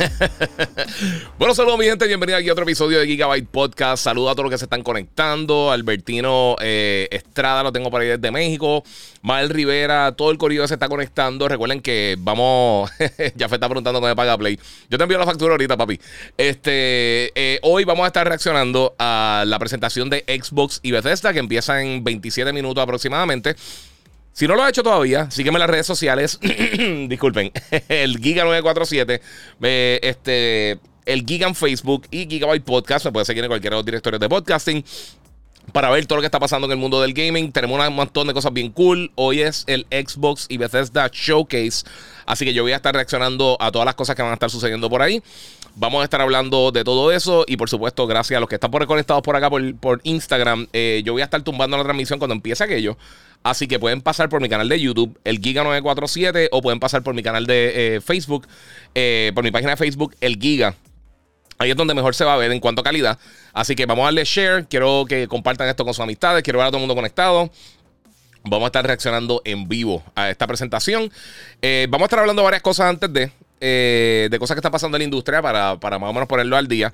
bueno, saludos mi gente, bienvenido aquí a otro episodio de Gigabyte Podcast. Saludos a todos los que se están conectando. Albertino eh, Estrada lo tengo por ahí desde México. Mael Rivera, todo el corrido se está conectando. Recuerden que vamos, ya está preguntando cómo me paga Play. Yo te envío la factura ahorita, papi. Este, eh, hoy vamos a estar reaccionando a la presentación de Xbox y Bethesda que empieza en 27 minutos aproximadamente. Si no lo has hecho todavía, sígueme en las redes sociales. Disculpen, el Giga947, este, el Giga en Facebook y Gigabyte Podcast. Me puede seguir en cualquiera de los de podcasting para ver todo lo que está pasando en el mundo del gaming. Tenemos un montón de cosas bien cool. Hoy es el Xbox y Bethesda Showcase. Así que yo voy a estar reaccionando a todas las cosas que van a estar sucediendo por ahí. Vamos a estar hablando de todo eso. Y por supuesto, gracias a los que están por conectados por acá por, Instagram. Eh, yo voy a estar tumbando la transmisión cuando empiece aquello. Así que pueden pasar por mi canal de YouTube, el Giga947, o pueden pasar por mi canal de eh, Facebook, eh, por mi página de Facebook, el Giga. Ahí es donde mejor se va a ver en cuanto a calidad. Así que vamos a darle share. Quiero que compartan esto con sus amistades. Quiero ver a todo el mundo conectado. Vamos a estar reaccionando en vivo a esta presentación. Eh, vamos a estar hablando varias cosas antes de, de cosas que están pasando en la industria para, para más o menos ponerlo al día.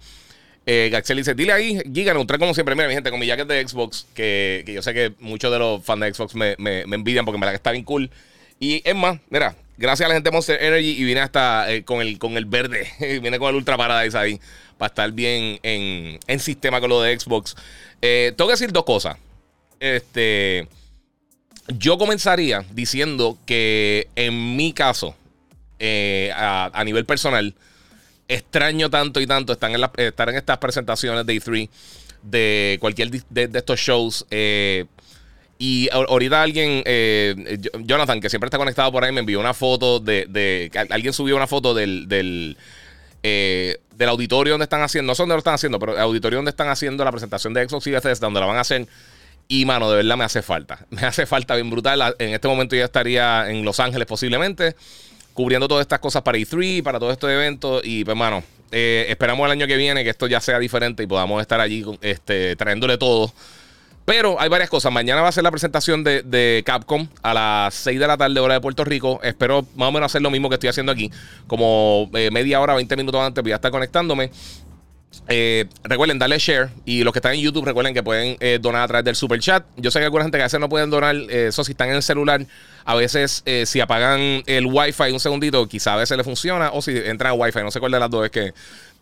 Eh, Gaxel dice, dile ahí, Giga, neutral como siempre. Mira, mi gente, con mi jacket de Xbox, que, yo sé que muchos de los fans de Xbox me, envidian porque me la que está bien cool. Y es más, mira, gracias a la gente de Monster Energy y vine hasta eh, con, el, con el verde, vine con el Ultra Paradise ahí, para estar bien en, sistema con lo de Xbox. Eh, tengo que decir dos cosas. Este, yo comenzaría diciendo que en mi caso, eh, a nivel personal, extraño tanto y tanto estar en, estas presentaciones de E3, de cualquier de, estos shows. Eh, y ahorita alguien, eh, Jonathan, que siempre está conectado por ahí, me envió una foto de. alguien subió una foto del. del eh, del auditorio donde están haciendo, no sé dónde lo están haciendo, pero el auditorio donde están haciendo la presentación de Xbox y Bethesda, donde la van a hacer. Y mano, de verdad me hace falta. Me hace falta bien brutal. En este momento ya estaría en Los Ángeles posiblemente cubriendo todas estas cosas para E3, para todos estos eventos. Y pues, mano, eh, esperamos el año que viene que esto ya sea diferente y podamos estar allí este, trayéndole todo. Pero hay varias cosas. Mañana va a ser la presentación de, Capcom a las 6 de la tarde, hora de Puerto Rico. Espero más o menos hacer lo mismo que estoy haciendo aquí. Como eh, media hora, 20 minutos antes voy a estar conectándome. Eh, recuerden darle share y los que están en YouTube recuerden que pueden eh, donar a través del super chat. Yo sé que alguna gente que a veces no pueden donar, eh, eso si están en el celular, a veces si apagan el wifi un segundito, quizá a veces le funciona o si entran a wifi, no sé cuál de las dos es que,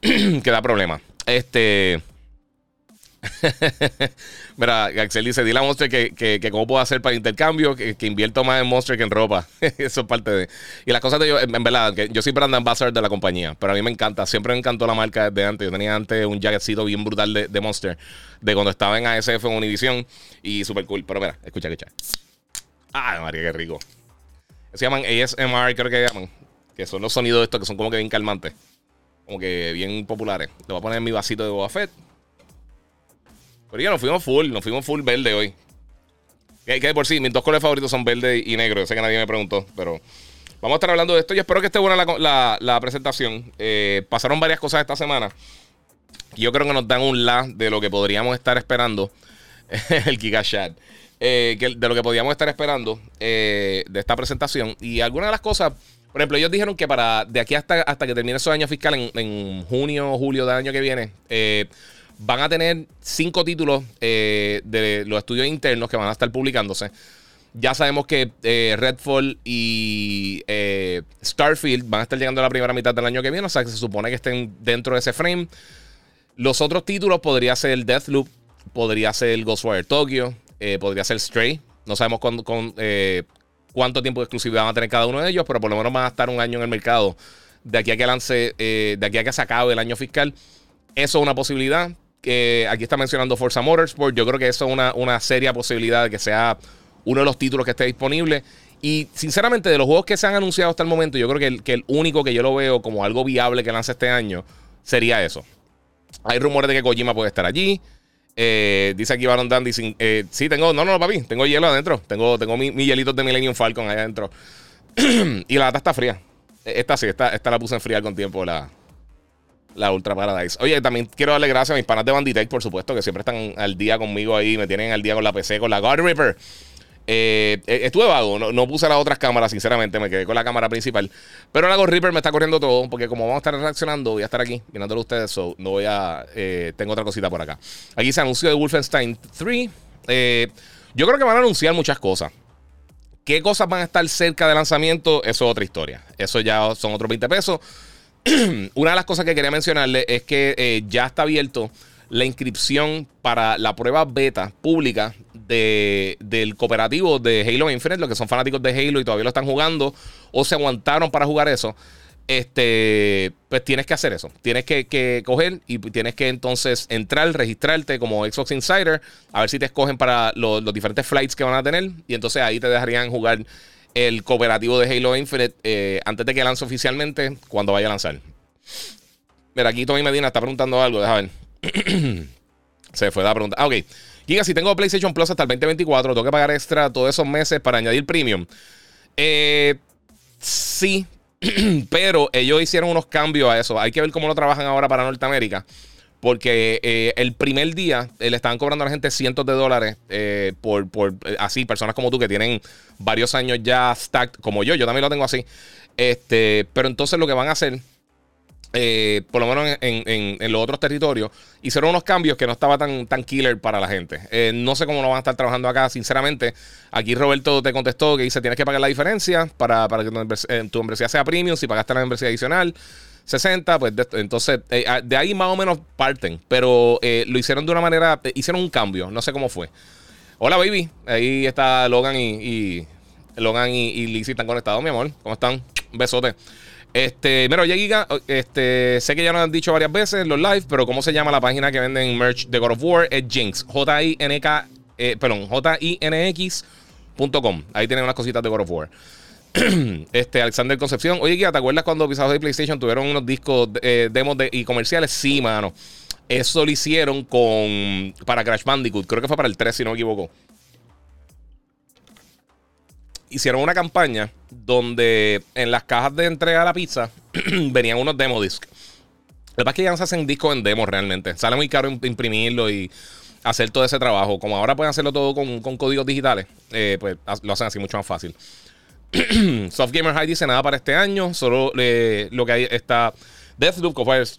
que da problema. Este... Mira, Axel dice, dile a Monster que, que, cómo puedo hacer para intercambio, que, invierto más en Monster que en ropa. Eso es parte de... Y las cosas de yo, en, verdad, que yo soy brand ambassador de la compañía, pero a mí me encanta, siempre me encantó la marca desde antes. Yo tenía antes un jacketcito bien brutal de, de Monster, de cuando estaba en ASF en Univision, y súper cool. Pero mira, escucha, escucha. Ah, María, qué rico. Se llaman ASMR, creo que llaman, que son los sonidos estos que son como que bien calmantes, como que bien populares. Le voy a poner en mi vasito de Boba Fett. Pero ya nos fuimos full, nos fuimos full verde hoy. Que, que por sí, mis dos colores favoritos son verde y negro. Yo sé que nadie me preguntó, pero vamos a estar hablando de esto y espero que esté buena la, presentación. Eh, pasaron varias cosas esta semana. Yo creo que nos dan un la de lo que podríamos estar esperando. el Giga Chat. Eh, de lo que podríamos estar esperando eh, de esta presentación. Y algunas de las cosas, por ejemplo, ellos dijeron que para de aquí hasta, hasta que termine su año fiscal en junio o julio del año que viene, Van a tener cinco títulos eh, de los estudios internos que van a estar publicándose. Ya sabemos que eh, Redfall y eh, Starfield van a estar llegando a la primera mitad del año que viene, o sea que se supone que estén dentro de ese frame. Los otros títulos podría ser Deathloop, podría ser Ghostwire Tokyo, podría ser Stray. No sabemos cuánto tiempo de exclusividad van a tener cada uno de ellos, pero por lo menos van a estar un año en el mercado de aquí a que lance, de aquí a que se acabe el año fiscal. Eso es una posibilidad aquí está mencionando Forza Motorsport. Yo creo que eso es una, seria posibilidad de que sea uno de los títulos que esté disponible. Y sinceramente, de los juegos que se han anunciado hasta el momento, yo creo que el, único que yo lo veo como algo viable que lance este año sería eso. Hay rumores de que Kojima puede estar allí. Eh, dice aquí Baron Dandy. Eh, sí, tengo. No, no, papi. Tengo hielo adentro. Tengo, tengo mis mi hielitos de Millennium Falcon allá adentro. y la lata está fría. Esta sí, esta, esta la puse a enfriar con tiempo. La, la Ultra Paradise. Oye, también quiero darle gracias a mis panas de Banditech, por supuesto, que siempre están al día conmigo ahí. Me tienen al día con la PC, con la God Ripper. Eh, eh, estuve vago, no, puse las otras cámaras, sinceramente, me quedé con la cámara principal. Pero la God Reaper me está corriendo todo, porque como vamos a estar reaccionando, voy a estar aquí mirándolo ustedes, so no voy a. Eh, tengo otra cosita por acá. Aquí se anunció de Wolfenstein 3. yo creo que van a anunciar muchas cosas. ¿Qué cosas van a estar cerca de lanzamiento? Eso es otra historia. Eso ya son otros 20 pesos. Una de las cosas que quería mencionarle es que ya está abierto la inscripción para la prueba beta pública de, del cooperativo de Halo Infinite, los que son fanáticos de Halo y todavía lo están jugando o se aguantaron para jugar eso, este, pues tienes que hacer eso. Tienes que, coger y tienes que entonces entrar, registrarte como Xbox Insider, a ver si te escogen para los, diferentes flights que van a tener y entonces ahí te dejarían jugar el cooperativo de Halo Infinite eh, antes de que lance oficialmente, cuando vaya a lanzar. Mira, aquí Tommy Medina está preguntando algo, déjame ver. Se fue la pregunta. Ah, ok. Giga, si tengo PlayStation Plus hasta el 2024, tengo que pagar extra todos esos meses para añadir premium. Eh, sí, pero ellos hicieron unos cambios a eso. Hay que ver cómo lo trabajan ahora para Norteamérica. Porque eh, el primer día eh, le estaban cobrando a la gente cientos de dólares por, por así, personas como tú que tienen varios años ya stacked, como yo, yo también lo tengo así. Este, pero entonces lo que van a hacer eh, por lo menos en, los otros territorios, hicieron unos cambios que no estaba tan, tan killer para la gente. Eh, no sé cómo lo van a estar trabajando acá, sinceramente. Aquí Roberto te contestó que dice, tienes que pagar la diferencia para, que tu, membresía sea premium, si pagaste la membresía adicional. 60, pues entonces eh, ah, de ahí más o menos parten, pero lo hicieron de una manera, hicieron un cambio, no sé cómo fue. Hola baby, ahí está Logan y, Logan y, y Lizzie están conectados, mi amor, ¿cómo están? Un besote. Este, mira, oye, Giga, este, sé que ya lo han dicho varias veces en los live, pero ¿cómo se llama la página que venden merch de God of War? Es Jinx, J-I-N-K, eh, perdón, J-I-N-X.com. Ahí tienen unas cositas de God of War. este, Alexander Concepción. Oye, Giga, ¿te acuerdas cuando pisados de PlayStation tuvieron unos discos, eh, demos de, y comerciales? Sí, mano. Eso lo hicieron con, para Crash Bandicoot. Creo que fue para el 3, si no me equivoco hicieron una campaña donde en las cajas de entrega de la pizza venían unos demo discs. Lo que pasa es que ya no se hacen discos en demo realmente. Sale muy caro imprimirlo y hacer todo ese trabajo. Como ahora pueden hacerlo todo con, códigos digitales, eh, pues lo hacen así mucho más fácil. Soft Gamer High dice nada para este año. Solo eh, lo que hay está Deathloop,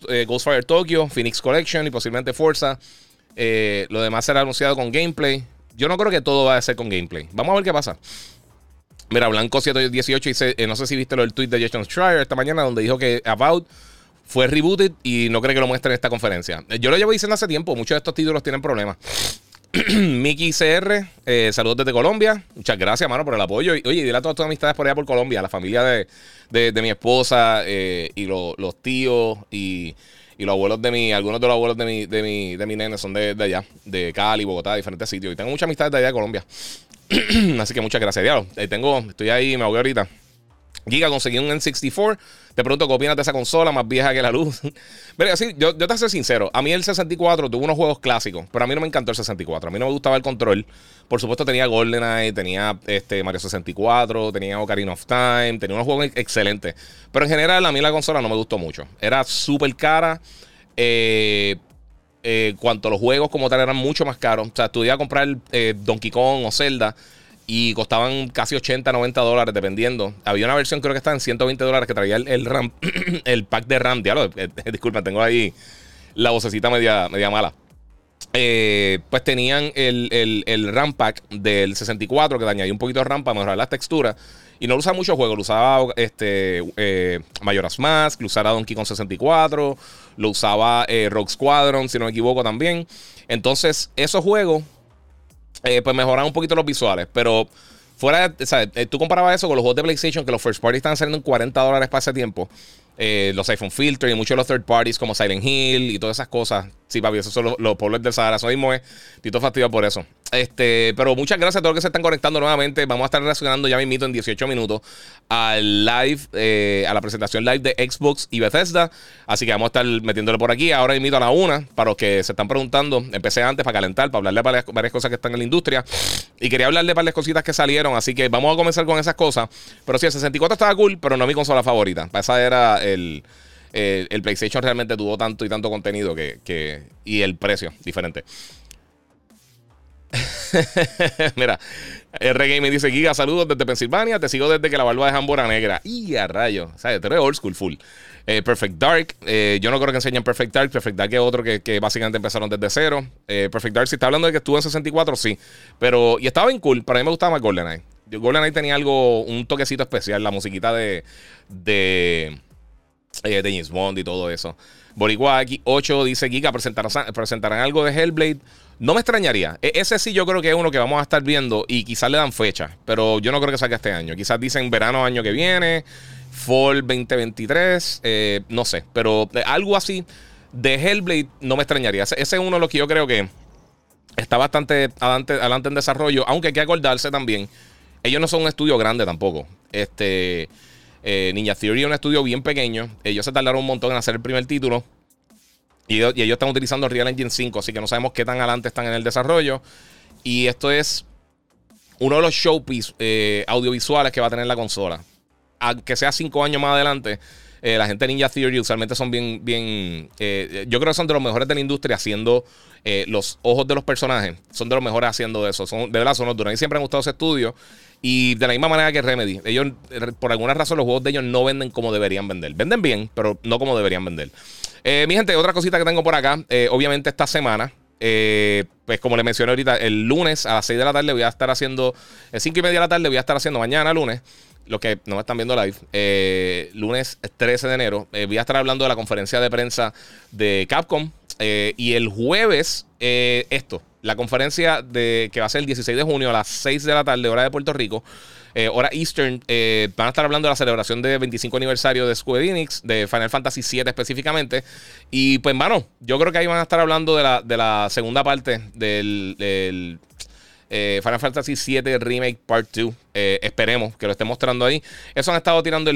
eh, Ghostfire Tokyo, Phoenix Collection y posiblemente Forza. lo demás será anunciado con gameplay. Yo no creo que todo va a ser con gameplay. Vamos a ver qué pasa. Mira, Blanco718 dice, eh, no sé si viste lo del tweet de Jason Schreier esta mañana, donde dijo que About fue rebooted y no cree que lo muestre en esta conferencia. Eh, yo lo llevo diciendo hace tiempo, muchos de estos títulos tienen problemas. Mickey CR, eh, saludos desde Colombia. Muchas gracias, mano, por el apoyo. oye, dile a todas tus amistades por allá por Colombia, la familia de, mi esposa y los tíos y, los abuelos de mi, algunos de los abuelos de mi, de mi, de mi nene son de, allá, de Cali, Bogotá, diferentes sitios. Y tengo muchas amistades de allá de Colombia. Así que muchas gracias, diablo. tengo, estoy ahí, me ahogué ahorita. Giga, conseguí un N64. Te pregunto qué de esa consola más vieja que la luz. Pero así, yo, yo te soy sincero. A mí el 64 tuvo unos juegos clásicos, pero a mí no me encantó el 64. A mí no me gustaba el control. Por supuesto, tenía GoldenEye, tenía este, Mario 64, tenía Ocarina of Time, tenía unos juegos excelentes. Pero en general, a mí la consola no me gustó mucho. Era súper cara. Eh, eh, cuanto los juegos como tal eran mucho más caros. O sea, tú ibas a comprar eh, Donkey Kong o Zelda y costaban casi 80, 90 dólares dependiendo. Había una versión creo que estaba en 120 dólares que traía el, RAM, el pack de RAM. Diablo, eh, disculpa, tengo ahí la vocecita media, media mala. pues tenían el, el, RAM pack del 64 que le añadía un poquito de RAM para mejorar las texturas. Y no lo usaba muchos juegos, lo usaba este, eh, Mask, lo usaba Donkey Kong 64, lo usaba eh, Rogue Squadron, si no me equivoco también. Entonces, esos juegos, eh, pues mejoraban un poquito los visuales, pero fuera, o sea, eh, tú comparabas eso con los juegos de PlayStation, que los first party estaban saliendo en 40 dólares para tiempo. los iPhone Filter y muchos de los third parties como Silent Hill y todas esas cosas. Sí, papi, esos son los, los pueblos del Sahara. Eso mismo Tito fastidio por eso. Este, pero muchas gracias a todos los que se están conectando nuevamente. Vamos a estar reaccionando ya mismito en 18 minutos al live, eh, a la presentación live de Xbox y Bethesda. Así que vamos a estar metiéndole por aquí. Ahora invito a la una, para los que se están preguntando. Empecé antes para calentar, para hablarle de varias, cosas que están en la industria. Y quería hablarle varias cositas que salieron. Así que vamos a comenzar con esas cosas. Pero sí, el 64 estaba cool, pero no mi consola favorita. Esa era el. El, PlayStation realmente tuvo tanto y tanto contenido que, que y el precio diferente. Mira, R me dice: Giga, saludos desde Pensilvania. Te sigo desde que la barba de Jambora negra. Y a rayo. Tú eres old school full. Eh, Perfect Dark. Eh, yo no creo que enseñen Perfect Dark. Perfect Dark es otro que, básicamente empezaron desde cero. Eh, Perfect Dark, si está hablando de que estuvo en 64, sí. Pero, y estaba bien cool. Para mí me gustaba más GoldenEye. GoldenEye tenía algo, un toquecito especial. La musiquita de. de. De James Bond y todo eso. Boricua 8 dice: Giga, presentarán, presentarán algo de Hellblade. No me extrañaría. E, ese sí yo creo que es uno que vamos a estar viendo y quizás le dan fecha, pero yo no creo que salga este año. Quizás dicen verano año que viene, fall 2023, eh, no sé, pero algo así de Hellblade no me extrañaría. Ese, es uno de los que yo creo que está bastante adelante, adelante en desarrollo, aunque hay que acordarse también, ellos no son un estudio grande tampoco. Este... Eh, Ninja Theory es un estudio bien pequeño. Ellos se tardaron un montón en hacer el primer título. Y, ellos están utilizando Real Engine 5, así que no sabemos qué tan adelante están en el desarrollo. Y esto es uno de los showpiece eh, audiovisuales que va a tener la consola. Aunque sea cinco años más adelante, eh, la gente de Ninja Theory usualmente son bien, bien eh, yo creo que son de los mejores de la industria haciendo los ojos de los personajes. Son de los mejores haciendo eso. Son, de verdad, son los duros. Y siempre han gustado ese estudio. Y de la misma manera que Remedy. Ellos, por alguna razón, los juegos de ellos no venden como deberían vender. Venden bien, pero no como deberían vender. Eh, mi gente, otra cosita que tengo por acá. Eh, obviamente esta semana, eh, pues como le mencioné ahorita, el lunes a las 6 de la tarde voy a estar haciendo, el 5 y media de la tarde voy a estar haciendo mañana lunes. Los que no me están viendo live, lunes 13 de enero, voy a estar hablando de la conferencia de prensa de Capcom. y el jueves, esto, la conferencia de, que va a ser el 16 de junio a las 6 de la tarde, hora de Puerto Rico. Eh, hora Eastern, eh, van a estar hablando de la celebración de 25 aniversario de Square Enix, de Final Fantasy VII específicamente. Y pues, mano, yo creo que ahí van a estar hablando de la, de la segunda parte del, eh, Final Fantasy VII Remake Part 2. esperemos que lo esté mostrando ahí. Eso han estado tirando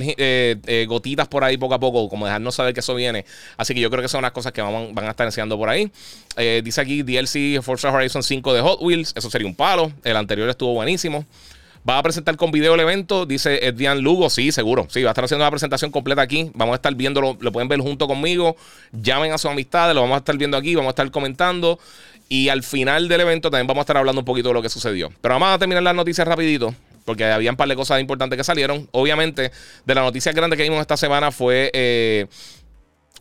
gotitas por ahí poco a poco, como dejarnos saber que eso viene. Así que yo creo que son unas cosas que van, van a estar enseñando por ahí. dice aquí DLC Forza Horizon 5 de Hot Wheels. Eso sería un palo. El anterior estuvo buenísimo. Va a presentar con video el evento, dice Eddian Lugo. Sí, seguro. Sí, va a estar haciendo la presentación completa aquí. Vamos a estar viéndolo, lo pueden ver junto conmigo. Llamen a sus amistades, lo vamos a estar viendo aquí, vamos a estar comentando. Y al final del evento también vamos a estar hablando un poquito de lo que sucedió. Pero vamos a terminar las noticias rapidito, porque había un par de cosas importantes que salieron. Obviamente, de las noticias grandes que vimos esta semana fue eh,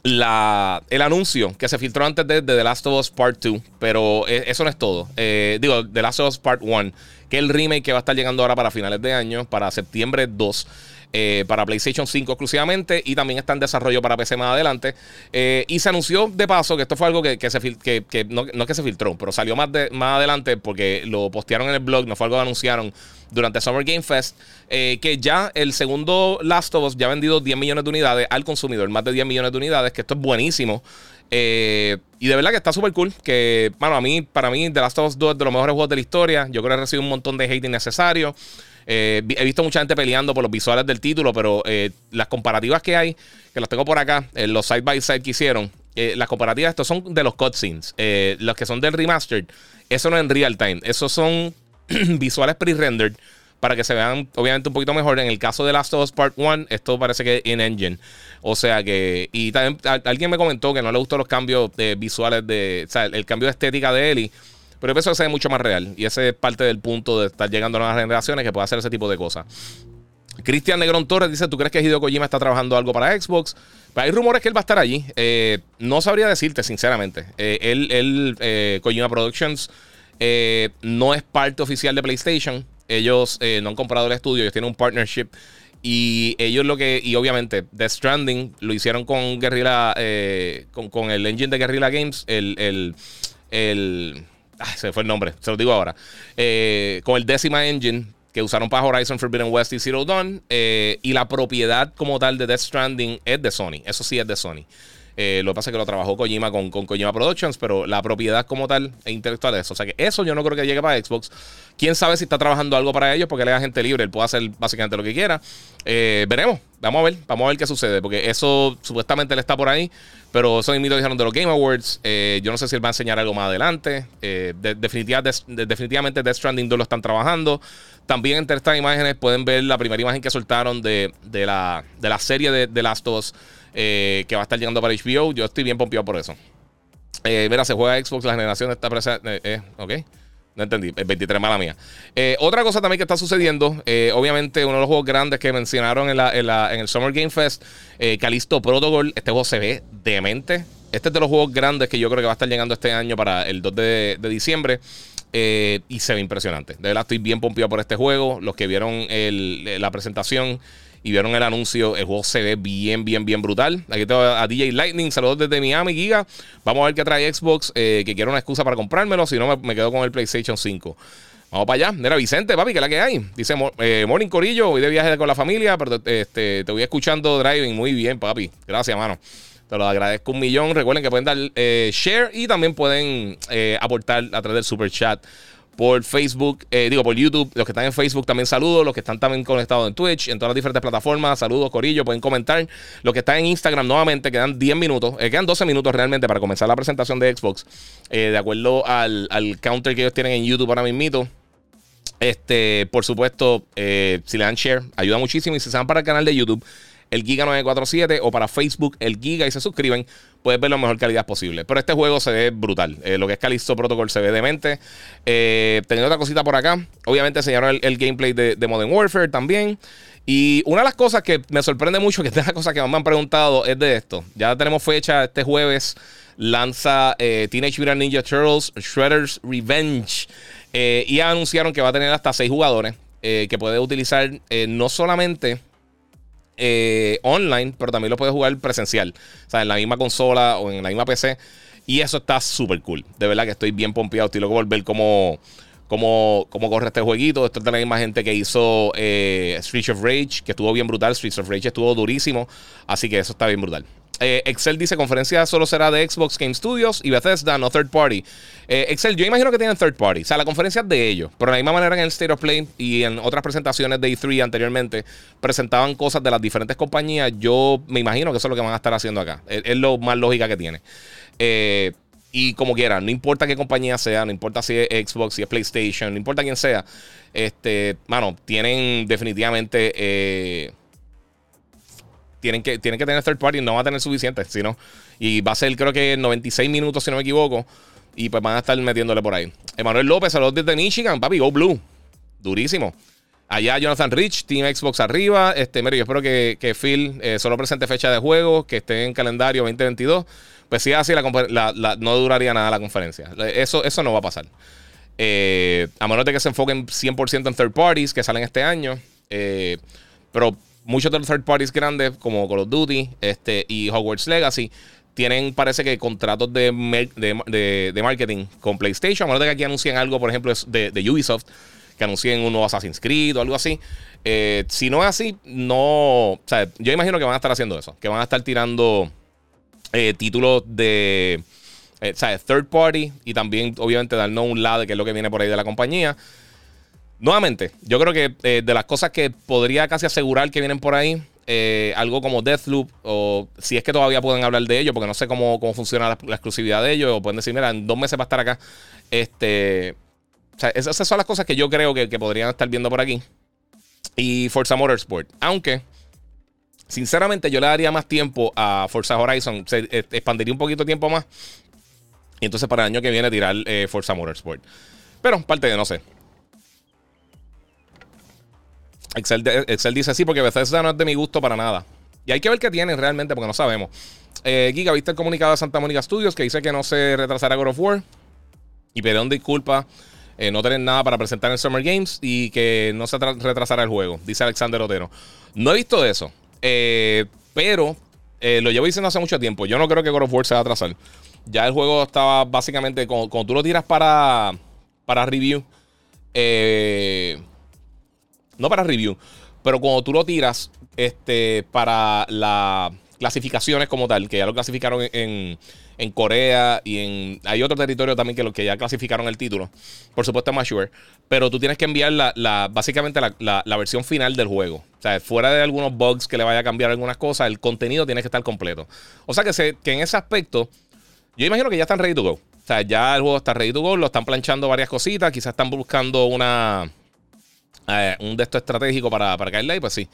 la, el anuncio que se filtró antes de, The Last of Us Part 2. Pero eh, eso no es todo. Eh, digo, The Last of Us Part 1 que el remake que va a estar llegando ahora para finales de año, para septiembre 2. Eh, para PlayStation 5 exclusivamente y también está en desarrollo para PC más adelante. Eh, y se anunció de paso que esto fue algo que, no, es que se filtró, pero salió más, de, más adelante porque lo postearon en el blog, no fue algo que anunciaron durante Summer Game Fest, eh, que ya el segundo Last of Us ya ha vendido 10 millones de unidades al consumidor, más de 10 millones de unidades, que esto es buenísimo. y de verdad que está súper cool. Que, bueno, a mí, para mí, The Last of Us 2 es de los mejores juegos de la historia. Yo creo que recibido un montón de hate innecesario. Eh, he visto mucha gente peleando por los visuales del título, pero eh, las comparativas que hay, que los tengo por acá, en los side by side que hicieron, eh, las comparativas, estos son de los cutscenes. los que son del remastered, eso no es en real time. Esos son visuales pre-rendered para que se vean obviamente un poquito mejor. En el caso de Last of Us Part 1, esto parece que es in-engine. O sea que, y también alguien me comentó que no le gustó los cambios visuales de, o sea, el cambio de estética de Ellie. Pero yo pienso se ve mucho más real. Y ese es parte del punto de estar llegando a nuevas generaciones que puede hacer ese tipo de cosas. Cristian Negrón Torres dice: ¿Tú crees que Hideo Kojima está trabajando algo para Xbox? Pues hay rumores que él va a estar allí. Eh, no sabría decirte, sinceramente. Eh, él, eh, Kojima Productions, no es parte oficial de PlayStation. Ellos no han comprado el estudio, ellos tienen un partnership. Y ellos lo que, y obviamente, Death Stranding lo hicieron con Guerrilla, con, el engine de Guerrilla Games, el, el, el se fue el nombre, se lo digo ahora. Eh, con el décima engine que usaron para Horizon Forbidden West y Zero Dawn. Eh, y la propiedad como tal de Death Stranding es de Sony. Eso sí es de Sony. Eh, lo que pasa es que lo trabajó Kojima con, con Kojima Productions, pero la propiedad como tal es intelectual de eso. O sea que eso yo no creo que llegue para Xbox. Quién sabe si está trabajando algo para ellos porque le da gente libre. Él puede hacer básicamente lo que quiera. Eh, veremos. Vamos a ver. Vamos a ver qué sucede. Porque eso supuestamente le está por ahí. Pero eso mismo dijeron de los Game Awards. Eh, yo no sé si él va a enseñar algo más adelante. definitivamente Death Stranding 2 lo están trabajando. También entre estas imágenes pueden ver la primera imagen que soltaron de, la, de la serie de, de Last of Us. Eh, que va a estar llegando para HBO. Yo estoy bien pompeado por eso. Eh, mira, se juega Xbox, la generación está presente. Eh, ok. No entendí, el 23, mala mía. otra cosa también que está sucediendo, obviamente uno de los juegos grandes que mencionaron en, el Summer Game Fest, Calisto Protocol, este juego se ve demente. Este es de los juegos grandes que yo creo que va a estar llegando este año para el 2 de, diciembre. y se ve impresionante. De verdad, estoy bien pompeado por este juego. Los que vieron la presentación y vieron el anuncio, el juego se ve bien, bien, bien brutal. Aquí tengo a DJ Lightning, saludos desde Miami, Giga. Vamos a ver qué trae Xbox, eh, que quiero una excusa para comprármelo, si no me, quedo con el PlayStation 5. Vamos para allá. Mira, Vicente, papi, ¿qué es la que hay? Dice eh, Morning Corillo, voy de viaje con la familia, pero este, te voy escuchando driving. Muy bien, papi. Gracias, mano. Te lo agradezco un millón. Recuerden que pueden dar eh, share y también pueden aportar a través del super chat por Facebook, eh, digo por YouTube. Los que están en Facebook también saludos. Los que están también conectados en Twitch, en todas las diferentes plataformas, saludos, Corillo. Pueden comentar. Los que están en Instagram nuevamente, quedan 10 minutos, eh, quedan 12 minutos realmente para comenzar la presentación de Xbox. Eh, de acuerdo al, counter que ellos tienen en YouTube ahora mismo. Este, por supuesto, si le dan share, ayuda muchísimo. Y si se van para el canal de YouTube, el Giga 947 o para Facebook, el Giga y se suscriben puedes ver la mejor calidad posible. Pero este juego se ve brutal. Eh, lo que es Callisto Protocol se ve demente. Eh, teniendo otra cosita por acá. Obviamente enseñaron el, gameplay de, Modern Warfare también. Y una de las cosas que me sorprende mucho, que es de las cosas que me han preguntado, es de esto. Ya tenemos fecha este jueves. Lanza eh, Teenage Mutant Ninja Turtles Shredder's Revenge. y anunciaron que va a tener hasta 6 jugadores. que puede utilizar no solamente eh, online, pero también lo puedes jugar presencial. O sea, en la misma consola o en la misma PC. Y eso está súper cool. De verdad que estoy bien pompeado. Estoy loco por ver cómo, cómo, cómo corre este jueguito. Esto es de la misma gente que hizo eh, Streets of Rage, que estuvo bien brutal. Streets of Rage estuvo durísimo. Así que eso está bien brutal. Eh, Excel dice conferencia solo será de Xbox Game Studios y Bethesda, no third party. Eh, Excel, yo imagino que tienen third party. O sea, la conferencia es de ellos. Pero de la misma manera en el State of Play y en otras presentaciones de E3 anteriormente presentaban cosas de las diferentes compañías. Yo me imagino que eso es lo que van a estar haciendo acá. Es, lo más lógica que tiene. Eh, y como quiera, no importa qué compañía sea, no importa si es Xbox, si es PlayStation, no importa quién sea. Este, mano, tienen definitivamente tienen que, tienen que tener third party, no va a tener suficiente, sino. Y va a ser, creo que 96 minutos, si no me equivoco. Y pues van a estar metiéndole por ahí. Emanuel López, saludos desde Michigan, papi, Go Blue. Durísimo. Allá Jonathan Rich, Team Xbox arriba. Este, mire, yo espero que, Phil eh, solo presente fecha de juego, que esté en calendario 2022. Pues si así, la, no duraría nada la conferencia. Eso, eso no va a pasar. Eh, a menos de que se enfoquen 100% en third parties que salen este año. Eh, pero muchos de los third parties grandes, como Call of Duty este, y Hogwarts Legacy, tienen, parece que, contratos de, de, marketing con PlayStation. A menos de que aquí anuncien algo, por ejemplo, de, de Ubisoft, que anuncien un nuevo Assassin's Creed o algo así. Eh, si no es así, no. O sea, yo imagino que van a estar haciendo eso. Que van a estar tirando eh, títulos de. Eh, o sea, third party y también, obviamente, darnos un lado de qué es lo que viene por ahí de la compañía. Nuevamente, yo creo que eh, de las cosas que podría casi asegurar que vienen por ahí, eh, algo como Deathloop, o si es que todavía pueden hablar de ello, porque no sé cómo, funciona la, exclusividad de ellos, o pueden decir, mira, en dos meses va a estar acá. Este, o sea, esas son las cosas que yo creo que, podrían estar viendo por aquí. Y Forza Motorsport, aunque sinceramente yo le daría más tiempo a Forza Horizon, se eh, expandiría un poquito tiempo más. Y entonces para el año que viene tirar Forza Motorsport. Pero parte de no sé. Excel, dice así porque Bethesda no es de mi gusto para nada. Y hay que ver qué tienen realmente porque no sabemos. Eh, Giga, ¿viste el comunicado de Santa Mónica Studios que dice que no se retrasará God of War? Y perdón, disculpa, eh, no tener nada para presentar en Summer Games y que no se retrasará el juego, dice Alexander Otero. No he visto eso, eh, pero eh, lo llevo diciendo hace mucho tiempo. Yo no creo que God of War se va a atrasar. Ya el juego estaba básicamente, cuando, tú lo tiras para, para review, eh, no para review, pero cuando tú lo tiras este, para la clasificaciones como tal, que ya lo clasificaron en, en, Corea y en... Hay otro territorio también que, lo, que ya clasificaron el título. Por supuesto, más sure. Pero tú tienes que enviar la, la básicamente la, la, versión final del juego. O sea, fuera de algunos bugs que le vaya a cambiar algunas cosas, el contenido tiene que estar completo. O sea que, que en ese aspecto, yo imagino que ya están ready to go. O sea, ya el juego está ready to go, lo están planchando varias cositas, quizás están buscando una eh, un de estratégico para, para caerle ahí, pues sí.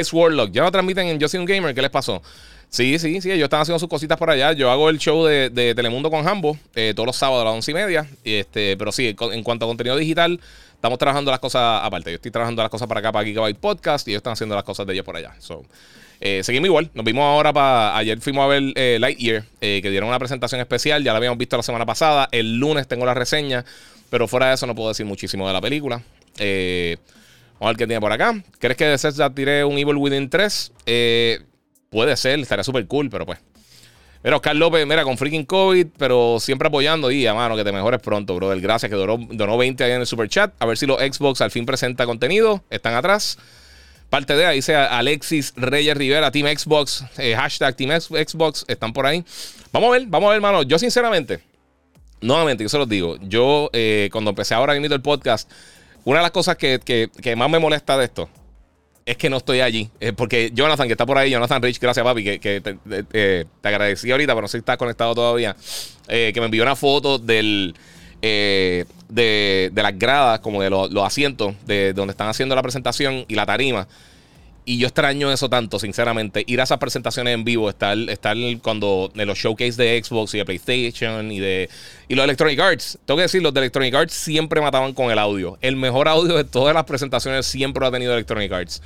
Ice Warlock, ya lo transmiten en Yo Soy un Gamer, ¿qué les pasó? Sí, sí, sí, ellos están haciendo sus cositas por allá. Yo hago el show de, Telemundo con Hambo eh, todos los sábados a las once y media. Este, pero sí, en cuanto a contenido digital, estamos trabajando las cosas aparte. Yo estoy trabajando las cosas para acá, para Gigabyte Podcast, y ellos están haciendo las cosas de ellos por allá. So, eh, seguimos igual. Nos vimos ahora para. Ayer fuimos a ver Lightyear, que dieron una presentación especial. Ya la habíamos visto la semana pasada. El lunes tengo la reseña, pero fuera de eso no puedo decir muchísimo de la película. Eh. Vamos a ver qué tiene por acá. ¿Crees que de ya tiré un Evil Within 3? Eh, puede ser, estaría súper cool, pero pues. Mira, Oscar López, mira, con freaking COVID, pero siempre apoyando. Y, mano, que te mejores pronto, brother. Gracias, que donó, donó 20 ahí en el super chat. A ver si los Xbox al fin presenta contenido. Están atrás. Parte de ahí dice Alexis Reyes Rivera, Team Xbox, eh, hashtag Team Xbox, están por ahí. Vamos a ver, vamos a ver, hermano. Yo, sinceramente, nuevamente, yo se los digo. Yo, eh, cuando empecé ahora mismo el podcast, una de las cosas que, más me molesta de esto es que no estoy allí. Eh, porque Jonathan, que está por ahí, Jonathan Rich, gracias papi, que, te, te, agradecí ahorita, pero no sé si estás conectado todavía, eh, que me envió una foto del... Eh, de, las gradas, como de los asientos, de donde están haciendo la presentación y la tarima. Y yo extraño eso tanto, sinceramente. Ir a esas presentaciones en vivo, estar, estar cuando en los showcase de Xbox y de PlayStation y de y los Electronic Arts. Tengo que decir, los de Electronic Arts siempre mataban con el audio. El mejor audio de todas las presentaciones siempre lo ha tenido Electronic Arts.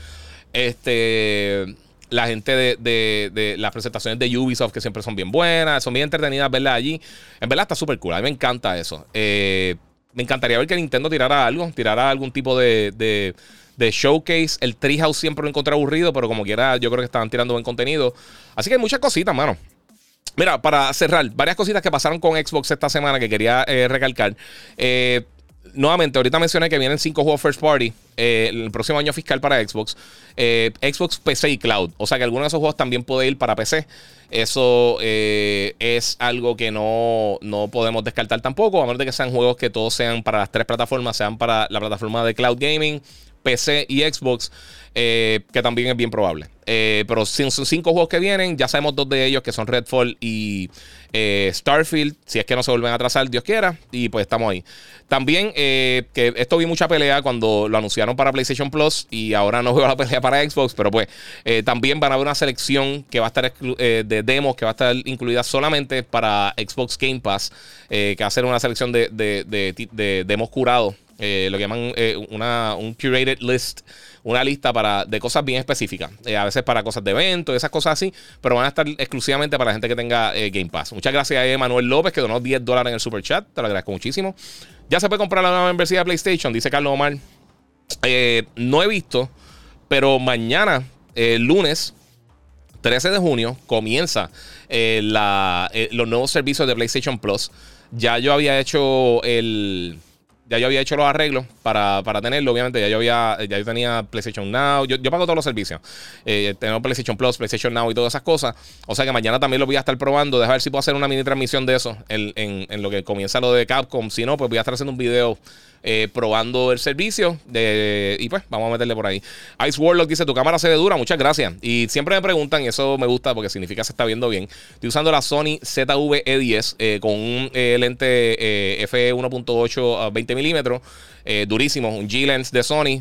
Este. La gente de, de, las presentaciones de Ubisoft, que siempre son bien buenas, son bien entretenidas verlas allí. En verdad está súper cool. A mí me encanta eso. Eh, me encantaría ver que Nintendo tirara algo, tirara algún tipo de showcase. El Treehouse siempre lo encontré aburrido, pero como quiera, yo creo que estaban tirando buen contenido. Así que hay muchas cositas, mano. Mira, para cerrar, varias cositas que pasaron con Xbox esta semana que quería eh, recalcar. Eh, nuevamente, ahorita mencioné que vienen cinco juegos first party eh, el próximo año fiscal para Xbox. Xbox PC y Cloud. O sea que algunos de esos juegos también puede ir para PC. Eso es algo que no, no, podemos descartar tampoco. A menos de que sean juegos que todos sean para las tres plataformas, sean para la plataforma de Cloud Gaming PC y Xbox, eh, que también es bien probable. Eh, pero son cinco juegos que vienen, ya sabemos dos de ellos que son Redfall y eh, Starfield, si es que no se vuelven a atrasar, Dios quiera, y pues estamos ahí. También, que esto vi mucha pelea cuando lo anunciaron para PlayStation Plus y ahora no veo la pelea para Xbox, pero pues también van a haber una selección que va a estar de demos que va a estar incluida solamente para Xbox Game Pass, que va a ser una selección de, de demos curados eh, lo que llaman eh, una, un curated list, una lista para, de cosas bien específicas. Eh, a veces para cosas de eventos, esas cosas así, pero van a estar exclusivamente para la gente que tenga Game Pass. Muchas gracias a Emanuel López que donó 10 dólares en el super chat, te lo agradezco muchísimo. Ya se puede comprar la nueva membresía de PlayStation, dice Carlos Omar. no he visto, pero mañana, lunes 13 de junio, comienza la, los nuevos servicios de PlayStation Plus. Ya yo había hecho el ya yo había hecho los arreglos para, tenerlo, obviamente. Ya yo había, ya yo tenía PlayStation Now. Yo, pago todos los servicios. Eh, tengo PlayStation Plus, PlayStation Now y todas esas cosas. O sea que mañana también lo voy a estar probando. Deja ver si puedo hacer una mini transmisión de eso en, en lo que comienza lo de Capcom. Si no, pues voy a estar haciendo un video eh, probando el servicio. De, y pues vamos a meterle por ahí. Ice Warlock dice: Tu cámara se ve dura, muchas gracias. Y siempre me preguntan, y eso me gusta porque significa que se está viendo bien. Estoy usando la Sony ZV-E10 eh, con un eh, lente f1.8 a 20 milímetros. Durísimo, un G-Lens de Sony.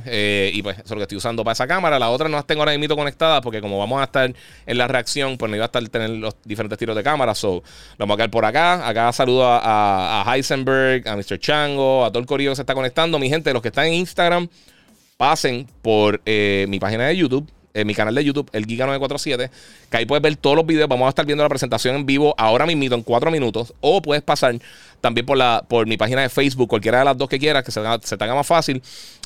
Y pues eso es lo que estoy usando para esa cámara. La otra no las tengo ahora mismo conectadas porque como vamos a estar en la reacción, pues no iba a estar tener los diferentes tiros de cámara. So, vamos a quedar por acá. Acá saludo a, Heisenberg, a Mr. Chango, a todo el corillo que se está conectando. Mi gente, los que están en Instagram, pasen por eh, mi página de YouTube en mi canal de YouTube, el Giga947, que ahí puedes ver todos los videos. Vamos a estar viendo la presentación en vivo ahora mismo en cuatro minutos. O puedes pasar también por, la, por mi página de Facebook, cualquiera de las dos que quieras, que se te haga más fácil.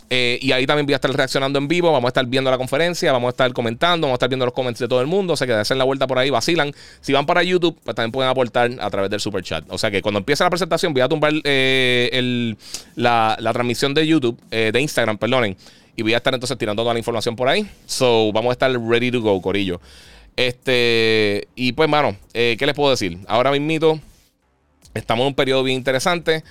Eh, y ahí también voy a estar reaccionando en vivo. Vamos a estar viendo la conferencia, vamos a estar comentando, vamos a estar viendo los comments de todo el mundo. O sea que hacen la vuelta por ahí, vacilan. Si van para YouTube, pues también pueden aportar a través del super chat. O sea que cuando empiece la presentación, voy a tumbar eh, la, transmisión de YouTube, eh, de Instagram, perdonen y voy a estar entonces tirando toda la información por ahí. So, vamos a estar ready to go, Corillo. Este, y pues, mano, ¿qué les puedo decir? Ahora mismo estamos en un periodo bien interesante.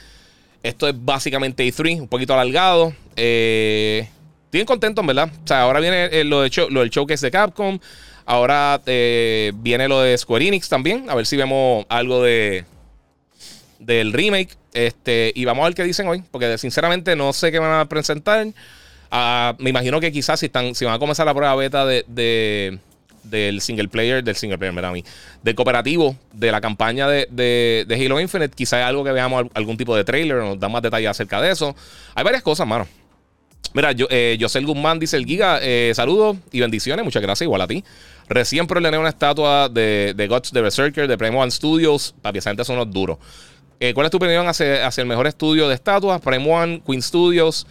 Esto es básicamente E3, un poquito alargado. Eh, bien contento, ¿verdad? O sea, ahora viene eh, lo, de lo del showcase de Capcom. Ahora eh, viene lo de Square Enix también. A ver si vemos algo de del remake. Este, y vamos a ver qué dicen hoy. Porque sinceramente no sé qué van a presentar. Ah, me imagino que quizás si, están, si van a comenzar la prueba beta de, del single player, del single player, mira a mí, del cooperativo de la campaña de, de, Halo Infinite, quizás hay algo que veamos algún tipo de trailer, nos dan más detalles acerca de eso. Hay varias cosas, mano. Mira, yo, eh, José Guzmán dice el Giga, eh, saludos y bendiciones, muchas gracias, igual a ti. Recién problemé una estatua de, de Gods the Berserker de Prime One Studios. Papi, esa gente son unos duros. Eh, ¿Cuál es tu opinión hacia, hacia, el mejor estudio de estatuas? Prime One, Queen Studios.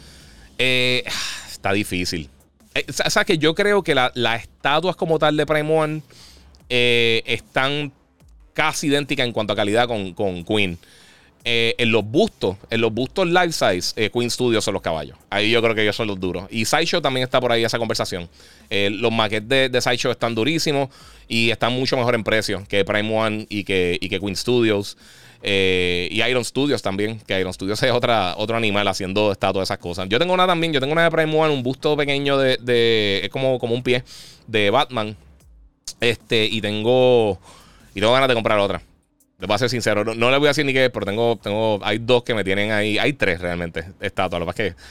Eh, está difícil. Eh, o sea, que yo creo que las estatuas como tal de Prime One están casi idénticas en cuanto a calidad con, con Queen. Eh, en los bustos, en los bustos life size, eh, Queen Studios son los caballos. Ahí yo creo que ellos son los duros. Y Sideshow también está por ahí esa conversación. Eh, los maquetes de, de, Sideshow están durísimos y están mucho mejor en precio que Prime One y que, y que Queen Studios. Y Iron Studios también, que Iron Studios es otra, otro animal haciendo estatuas, esas cosas. Yo tengo una también, yo tengo una de Prime One, un busto pequeño de, de es como, como un pie de Batman. Este, y tengo, y tengo ganas de comprar otra. Les voy a ser sincero, no, le voy a decir ni qué, pero tengo, tengo, hay dos que me tienen ahí, hay tres realmente estatuas, lo que pasa es que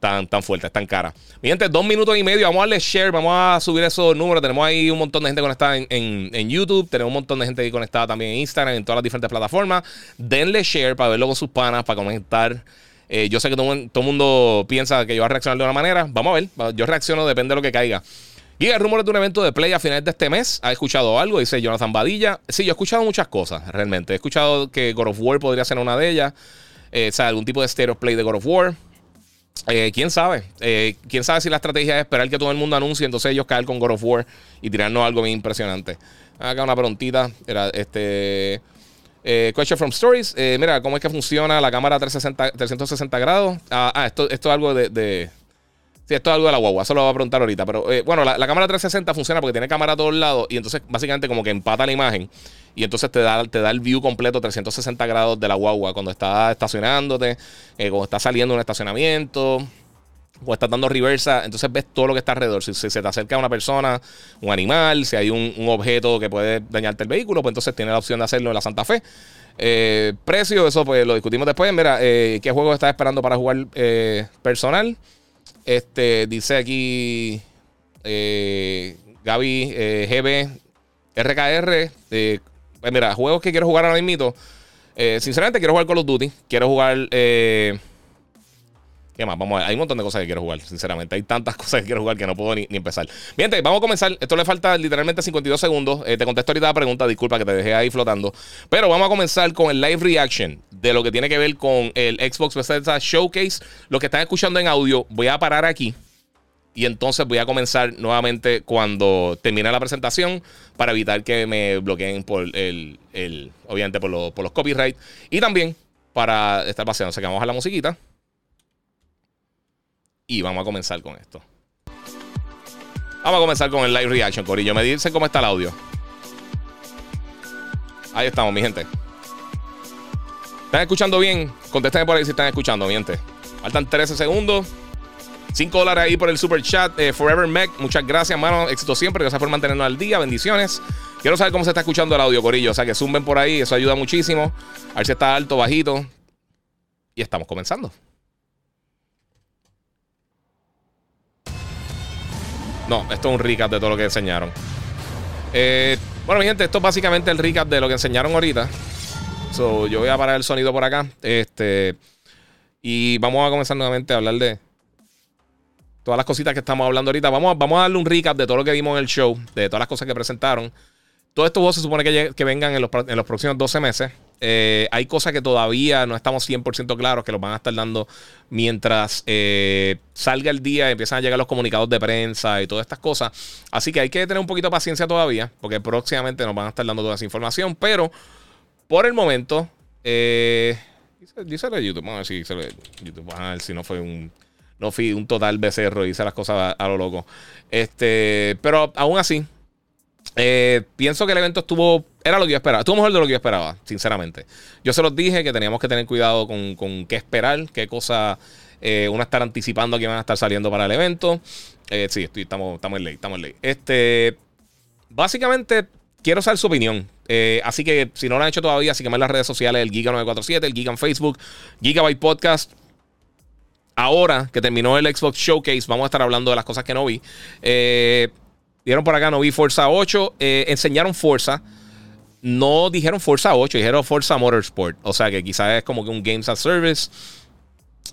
tan, tan fuertes, tan caras. Mi dos minutos y medio, vamos a darle share, vamos a subir esos números. Tenemos ahí un montón de gente conectada en, en, YouTube, tenemos un montón de gente ahí conectada también en Instagram, en todas las diferentes plataformas. Denle share para verlo con sus panas, para comentar. Eh, yo sé que todo el mundo piensa que yo voy a reaccionar de una manera. Vamos a ver, yo reacciono, depende de lo que caiga. Hay rumores de un evento de play a finales de este mes. ¿Ha escuchado algo? Dice Jonathan Badilla. Sí, yo he escuchado muchas cosas, realmente. He escuchado que God of War podría ser una de ellas. Eh, o sea, algún tipo de stereo play de God of War. Eh, ¿Quién sabe? Eh, ¿Quién sabe si la estrategia es esperar que todo el mundo anuncie, entonces ellos caer con God of War y tirarnos algo bien impresionante? Acá una preguntita. Era este... question from Stories. mira, ¿cómo es que funciona la cámara 360, 360 grados? Ah, ah esto, esto es algo de Sí, esto es algo de la guagua, eso lo voy a preguntar ahorita. Pero eh, bueno, la, cámara 360 funciona porque tiene cámara a todos lados y entonces básicamente como que empata la imagen y entonces te da, te da el view completo 360 grados de la guagua cuando estás estacionándote, eh, cuando estás saliendo de un estacionamiento o estás dando reversa, entonces ves todo lo que está alrededor. Si, se te acerca una persona, un animal, si hay un, objeto que puede dañarte el vehículo, pues entonces tiene la opción de hacerlo en la Santa Fe. Eh, precio, eso pues lo discutimos después. Mira, ¿qué juego estás esperando para jugar personal? Este, dice aquí eh, Gaby eh, GB RKR. Eh, pues mira, juegos que quiero jugar ahora mismo. Eh, sinceramente, quiero jugar Call of Duty. Quiero jugar. Eh, ¿Qué más? Vamos a ver. Hay un montón de cosas que quiero jugar, sinceramente. Hay tantas cosas que quiero jugar que no puedo ni, empezar. Bien, vamos a comenzar. Esto le falta literalmente 52 segundos. te contesto ahorita la pregunta. Disculpa que te dejé ahí flotando. Pero vamos a comenzar con el live reaction de lo que tiene que ver con el Xbox Bethesda Showcase. Lo que están escuchando en audio, voy a parar aquí. Y entonces voy a comenzar nuevamente cuando termine la presentación para evitar que me bloqueen por el, el obviamente por, por los copyright. Y también para estar paseando. O sea a la musiquita. Y vamos a comenzar con esto. Vamos a comenzar con el live reaction, Corillo. Me dicen cómo está el audio. Ahí estamos, mi gente. ¿Están escuchando bien? Contesten por ahí si están escuchando, mi gente. Faltan 13 segundos. 5 dólares ahí por el super chat. Eh, Forever Mac, muchas gracias, hermano. Éxito siempre. Gracias por mantenernos al día. Bendiciones. Quiero saber cómo se está escuchando el audio, Corillo. O sea, que zumben por ahí. Eso ayuda muchísimo. A ver si está alto, bajito. Y estamos comenzando. No, esto es un recap de todo lo que enseñaron. Eh, bueno, mi gente, esto es básicamente el recap de lo que enseñaron ahorita. So, yo voy a parar el sonido por acá. Este. Y vamos a comenzar nuevamente a hablar de todas las cositas que estamos hablando ahorita. Vamos, vamos a darle un recap de todo lo que vimos en el show, de todas las cosas que presentaron. Todo esto se supone que, vengan en los, próximos 12 meses. Eh, hay cosas que todavía no estamos 100% claros que los van a estar dando mientras eh, salga el día y empiezan a llegar los comunicados de prensa y todas estas cosas. Así que hay que tener un poquito de paciencia todavía, porque próximamente nos van a estar dando toda esa información. Pero por el momento, eh, dice, de YouTube, vamos a ver si dice YouTube, vamos a ver si no fue un no fui un total becerro y hice las cosas a, lo loco. Este, pero aún así, Eh, pienso que el evento estuvo. Era lo que yo esperaba. Estuvo mejor de lo que yo esperaba, sinceramente. Yo se los dije que teníamos que tener cuidado con, con qué esperar, qué cosas eh, uno estar anticipando que van a estar saliendo para el evento. Eh, sí, estamos, estamos en ley, estamos en ley. Este. Básicamente, quiero saber su opinión. Eh, así que si no lo han hecho todavía, sígueme en las redes sociales, el Giga947, el Giga en Facebook, Gigabyte Podcast. Ahora que terminó el Xbox Showcase, vamos a estar hablando de las cosas que no vi. Eh, Vieron por acá, no vi Forza 8. Eh, enseñaron Forza. No dijeron Forza 8, dijeron Forza Motorsport. O sea que quizás es como que un Games as Service.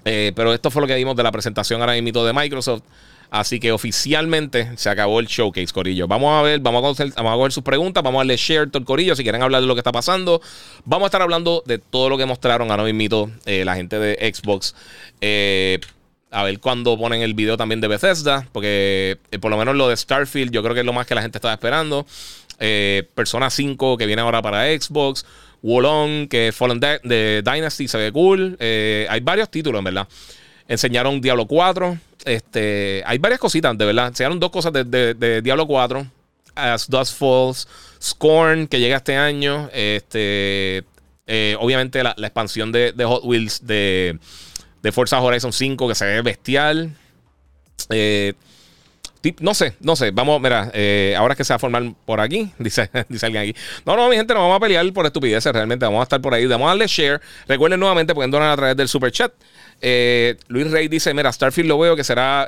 Eh, pero esto fue lo que vimos de la presentación ahora mismo de Microsoft. Así que oficialmente se acabó el showcase, Corillo. Vamos a ver, vamos a coger, vamos a sus preguntas, vamos a darle share todo el Corillo si quieren hablar de lo que está pasando. Vamos a estar hablando de todo lo que mostraron ahora mismo eh, la gente de Xbox. Eh, a ver cuándo ponen el video también de Bethesda, porque eh, por lo menos lo de Starfield yo creo que es lo más que la gente estaba esperando. Persona 5 que viene ahora para Xbox. Wolong, que Fallen de, Dynasty se ve cool. Hay varios títulos, en verdad. Enseñaron Diablo 4. Este, hay varias cositas, de verdad. Enseñaron dos cosas de, Diablo 4. As Dust Falls. Scorn, que llega este año. Este, obviamente la, la expansión de Hot Wheels de de Forza Horizon 5 que se ve bestial. Eh, no sé, no sé. Vamos, mira, eh, ahora es que se va a formar por aquí, dice, alguien aquí. No, no, mi gente, no vamos a pelear por estupideces realmente. Vamos a estar por ahí. Vamos a darle share. Recuerden nuevamente, pueden donar a través del super chat. Eh, Luis Rey dice: Mira, Starfield lo veo que será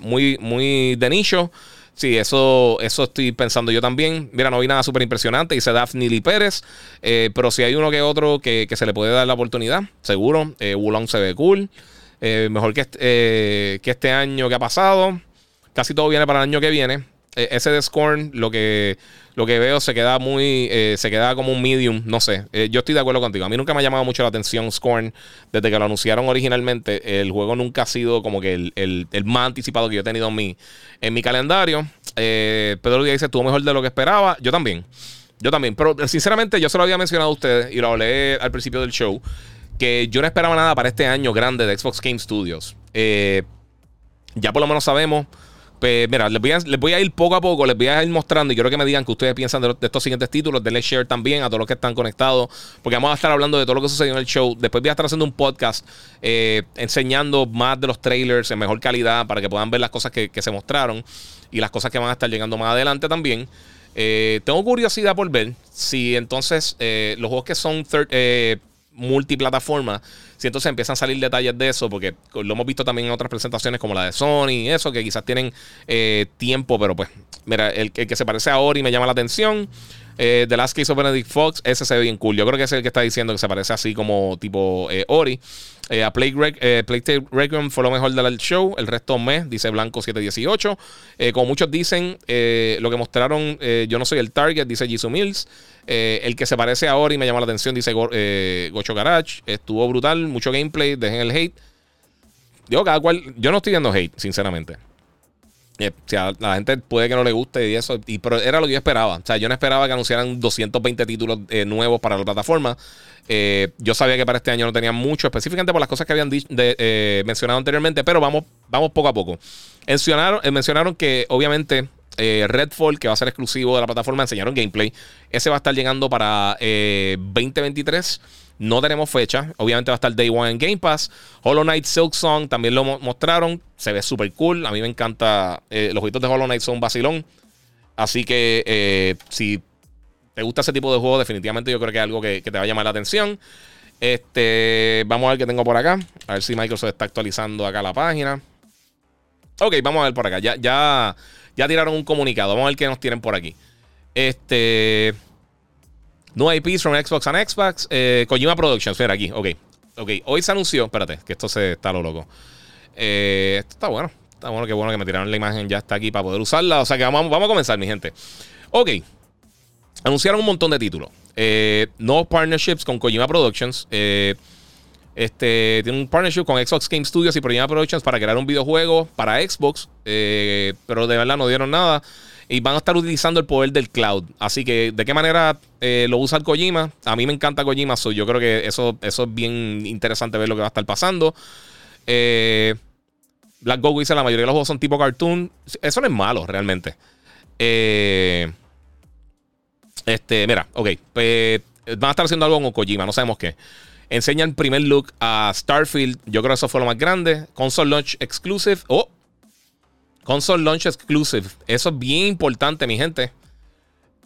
muy, muy de nicho. Sí, eso, eso estoy pensando yo también. Mira, no vi nada súper impresionante. Dice Daphne Lee Pérez. Eh, pero si hay uno que otro que, se le puede dar la oportunidad, seguro. Eh, Wulong se ve cool. Eh, mejor que este, que este año que ha pasado. Casi todo viene para el año que viene. ese de Scorn, lo que lo que veo se queda muy, eh, se queda como un medium, no sé. Eh, yo estoy de acuerdo contigo. A mí nunca me ha llamado mucho la atención Scorn. Desde que lo anunciaron originalmente, el juego nunca ha sido como que el, más anticipado que yo he tenido en mi, en mi calendario. Eh, Pedro Díaz dice, estuvo mejor de lo que esperaba. Yo también. Yo también. Pero sinceramente, yo se lo había mencionado a ustedes y lo hablé al principio del show. Que yo no esperaba nada para este año grande de Xbox Game Studios. ya por lo menos sabemos pues mira, les voy, a, les voy a ir poco a poco, les voy a ir mostrando y quiero que me digan que ustedes piensan de, estos siguientes títulos. Denle share también a todos los que están conectados, porque vamos a estar hablando de todo lo que sucedió en el show. Después voy a estar haciendo un podcast eh, enseñando más de los trailers en mejor calidad para que puedan ver las cosas que, se mostraron y las cosas que van a estar llegando más adelante también. Eh, tengo curiosidad por ver si entonces eh, los juegos que son multiplataforma. Si entonces empiezan a salir detalles de eso, porque lo hemos visto también en otras presentaciones como la de Sony y eso, que quizás tienen eh, tiempo, pero pues, mira, el, que se parece a Ori me llama la atención. Eh, The Last Case of Benedict Fox, ese se ve bien cool. Yo creo que es el que está diciendo que se parece así como tipo eh, Ori. Eh, a Plague, eh, Requiem fue lo mejor del show. El resto mes, dice Blanco 718. Eh, como muchos dicen, eh, lo que mostraron, yo no soy el target, dice Jisoo Mills. el que se parece a Ori me llama la atención, dice Gocho Garage. Estuvo brutal, mucho gameplay, dejen el hate. Yo, cada cual, yo no estoy viendo hate, sinceramente. Eh, la gente puede que no le guste y eso, y, pero era lo que yo esperaba. O sea, yo no esperaba que anunciaran 220 títulos eh, nuevos para la plataforma. Eh, yo sabía que para este año no tenían mucho, específicamente por las cosas que habían mencionado anteriormente, pero vamos, vamos poco a poco. Mencionaron, mencionaron que obviamente Redfall, que va a ser exclusivo de la plataforma, enseñaron gameplay. Ese va a estar llegando para 2023. No tenemos fecha. Obviamente va a estar Day One en Game Pass. Hollow Knight Silk Song también lo mostraron. Se ve súper cool. A mí me encanta. Eh, los jueguitos de Hollow Knight son vacilón. Así que eh, si te gusta ese tipo de juego, definitivamente yo creo que es algo que, te va a llamar la atención. Este, vamos a ver qué tengo por acá. A ver si Microsoft está actualizando acá la página. Ok, vamos a ver por acá. Ya, ya, ya tiraron un comunicado. Vamos a ver qué nos tienen por aquí. Este. No IPs from Xbox and Xbox. Eh, Kojima Productions. Mira aquí. Ok. Ok. Hoy se anunció. Espérate, que esto se está lo loco. Eh, esto está bueno. Está bueno, qué bueno que me tiraron la imagen. Ya está aquí para poder usarla. O sea que vamos, vamos a comenzar, mi gente. Ok. Anunciaron un montón de títulos. Eh, partnerships con Kojima Productions. Eh, este tiene un partnership con Xbox Game Studios y Kojima Productions para crear un videojuego para Xbox. Eh, pero de verdad no dieron nada y van a estar utilizando el poder del cloud. Así que, ¿de qué manera eh, lo usa el Kojima? A mí me encanta Kojima, so yo creo que eso, eso es bien interesante ver lo que va a estar pasando. Eh, Black Goku dice: La mayoría de los juegos son tipo cartoon. Eso no es malo, realmente. Eh, Este, mira, ok. Pues, van a estar haciendo algo con Kojima, no sabemos qué. Enseña el primer look a Starfield. Yo creo que eso fue lo más grande. Console Launch Exclusive. Oh. Console Launch Exclusive. Eso es bien importante, mi gente.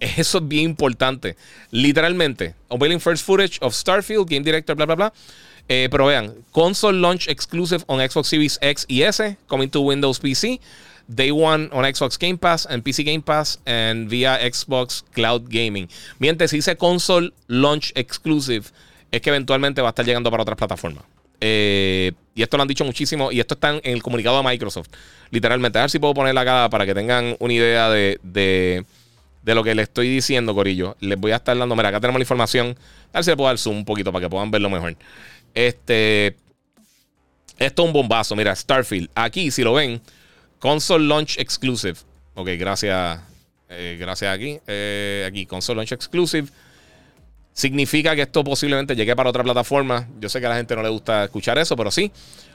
Eso es bien importante. Literalmente. Unveiling first footage of Starfield, Game Director, bla, bla, bla. Eh, pero vean, console launch exclusive on Xbox Series X y S, coming to Windows PC. Day one on Xbox Game Pass and PC Game Pass and via Xbox Cloud Gaming. Mientras si dice console launch exclusive, es que eventualmente va a estar llegando para otras plataformas. Eh, y esto lo han dicho muchísimo. Y esto está en el comunicado de Microsoft. Literalmente. A ver si puedo ponerla acá para que tengan una idea de, de, lo que les estoy diciendo, Corillo. Les voy a estar dando. Mira, acá tenemos la información. A ver si le puedo dar zoom un poquito para que puedan verlo mejor. Este. Esto es un bombazo. Mira, Starfield. Aquí, si lo ven, Console Launch Exclusive. Ok, gracias. Eh, gracias aquí. Eh, aquí, Console Launch Exclusive. Significa que esto posiblemente llegue para otra plataforma. Yo sé que a la gente no le gusta escuchar eso, pero sí.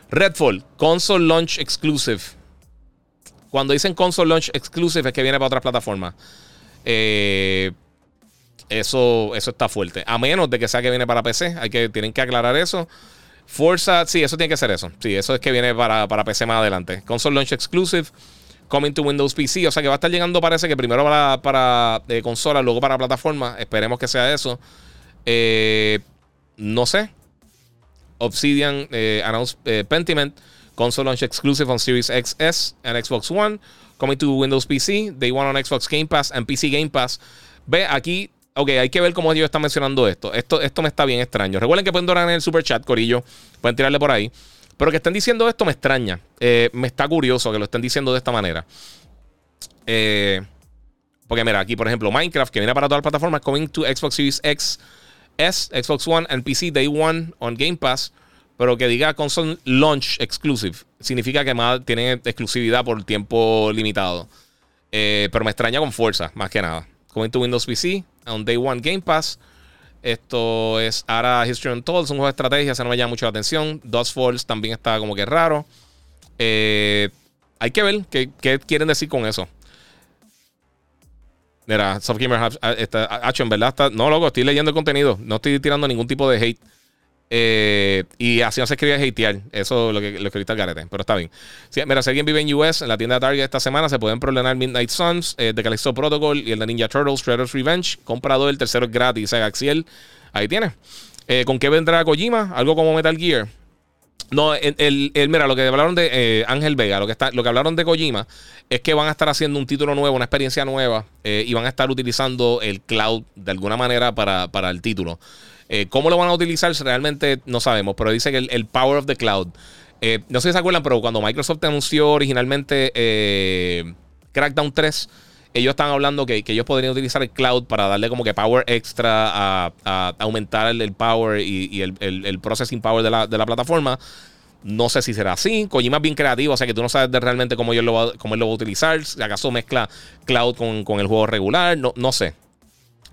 Redfall, Console Launch Exclusive. Cuando dicen Console Launch Exclusive es que viene para otras plataformas. Eh, eso, eso está fuerte. A menos de que sea que viene para PC. Hay que, tienen que aclarar eso. Forza, sí, eso tiene que ser eso. Sí, eso es que viene para, PC más adelante. Console Launch Exclusive. Coming to Windows PC. O sea que va a estar llegando, parece que primero para, para eh, consola, luego para plataforma. Esperemos que sea eso. Eh, no sé. Obsidian eh, announced Pentiment. Console Launch Exclusive on Series XS and Xbox One. Coming to Windows PC. Day One on Xbox Game Pass and PC Game Pass. Ve, aquí Ok, hay que ver cómo ellos están mencionando esto. Esto, esto me está bien extraño. Recuerden que pueden donar en el super chat, Corillo. Pueden tirarle por ahí. Pero que estén diciendo esto me extraña. Eh, me está curioso que lo estén diciendo de esta manera. Eh, porque mira, aquí por ejemplo, Minecraft, que viene para todas las plataformas, coming to Xbox Series X, S, Xbox One and PC Day One on Game Pass. Pero que diga console launch exclusive. Significa que más tienen exclusividad por tiempo limitado. Eh, pero me extraña con fuerza, más que nada. Coming to Windows PC, on Day One Game Pass. Esto es Ara History Untold, es un juego de estrategia, se no me llama mucho la atención. Dust Falls también está como que raro. Eh, hay que ver qué, quieren decir con eso. Mira, Softgamer está, en verdad no, loco, estoy leyendo el contenido. No estoy tirando ningún tipo de hate. Eh, y así no se escribe hatear. Eso es lo que, lo que ahorita el garete. Pero está bien. mira, si alguien vive en US, en la tienda de Target esta semana, se pueden problemar Midnight Suns, eh, de Callisto Protocol y el de Ninja Turtles, Shredder's Revenge. Comprado el tercero gratis. Axiel. Ahí tiene. Eh, ¿Con qué vendrá Kojima? Algo como Metal Gear. No, el, mira, lo que hablaron de Ángel Vega, lo que, está, lo que hablaron de Kojima es que van a estar haciendo un título nuevo, una experiencia nueva, y van a estar utilizando el cloud de alguna manera para, para el título. Eh, ¿Cómo lo van a utilizar? Realmente no sabemos, pero dice que el, Power of the Cloud. Eh, no sé si se acuerdan, pero cuando Microsoft anunció originalmente eh, Crackdown 3, ellos estaban hablando que, ellos podrían utilizar el cloud para darle como que power extra a, aumentar el, power y, el, processing power de la, plataforma. No sé si será así. Kojima es bien creativo, o sea que tú no sabes realmente cómo, él lo va, cómo él lo va a utilizar. Si acaso mezcla cloud con, con el juego regular. No, no sé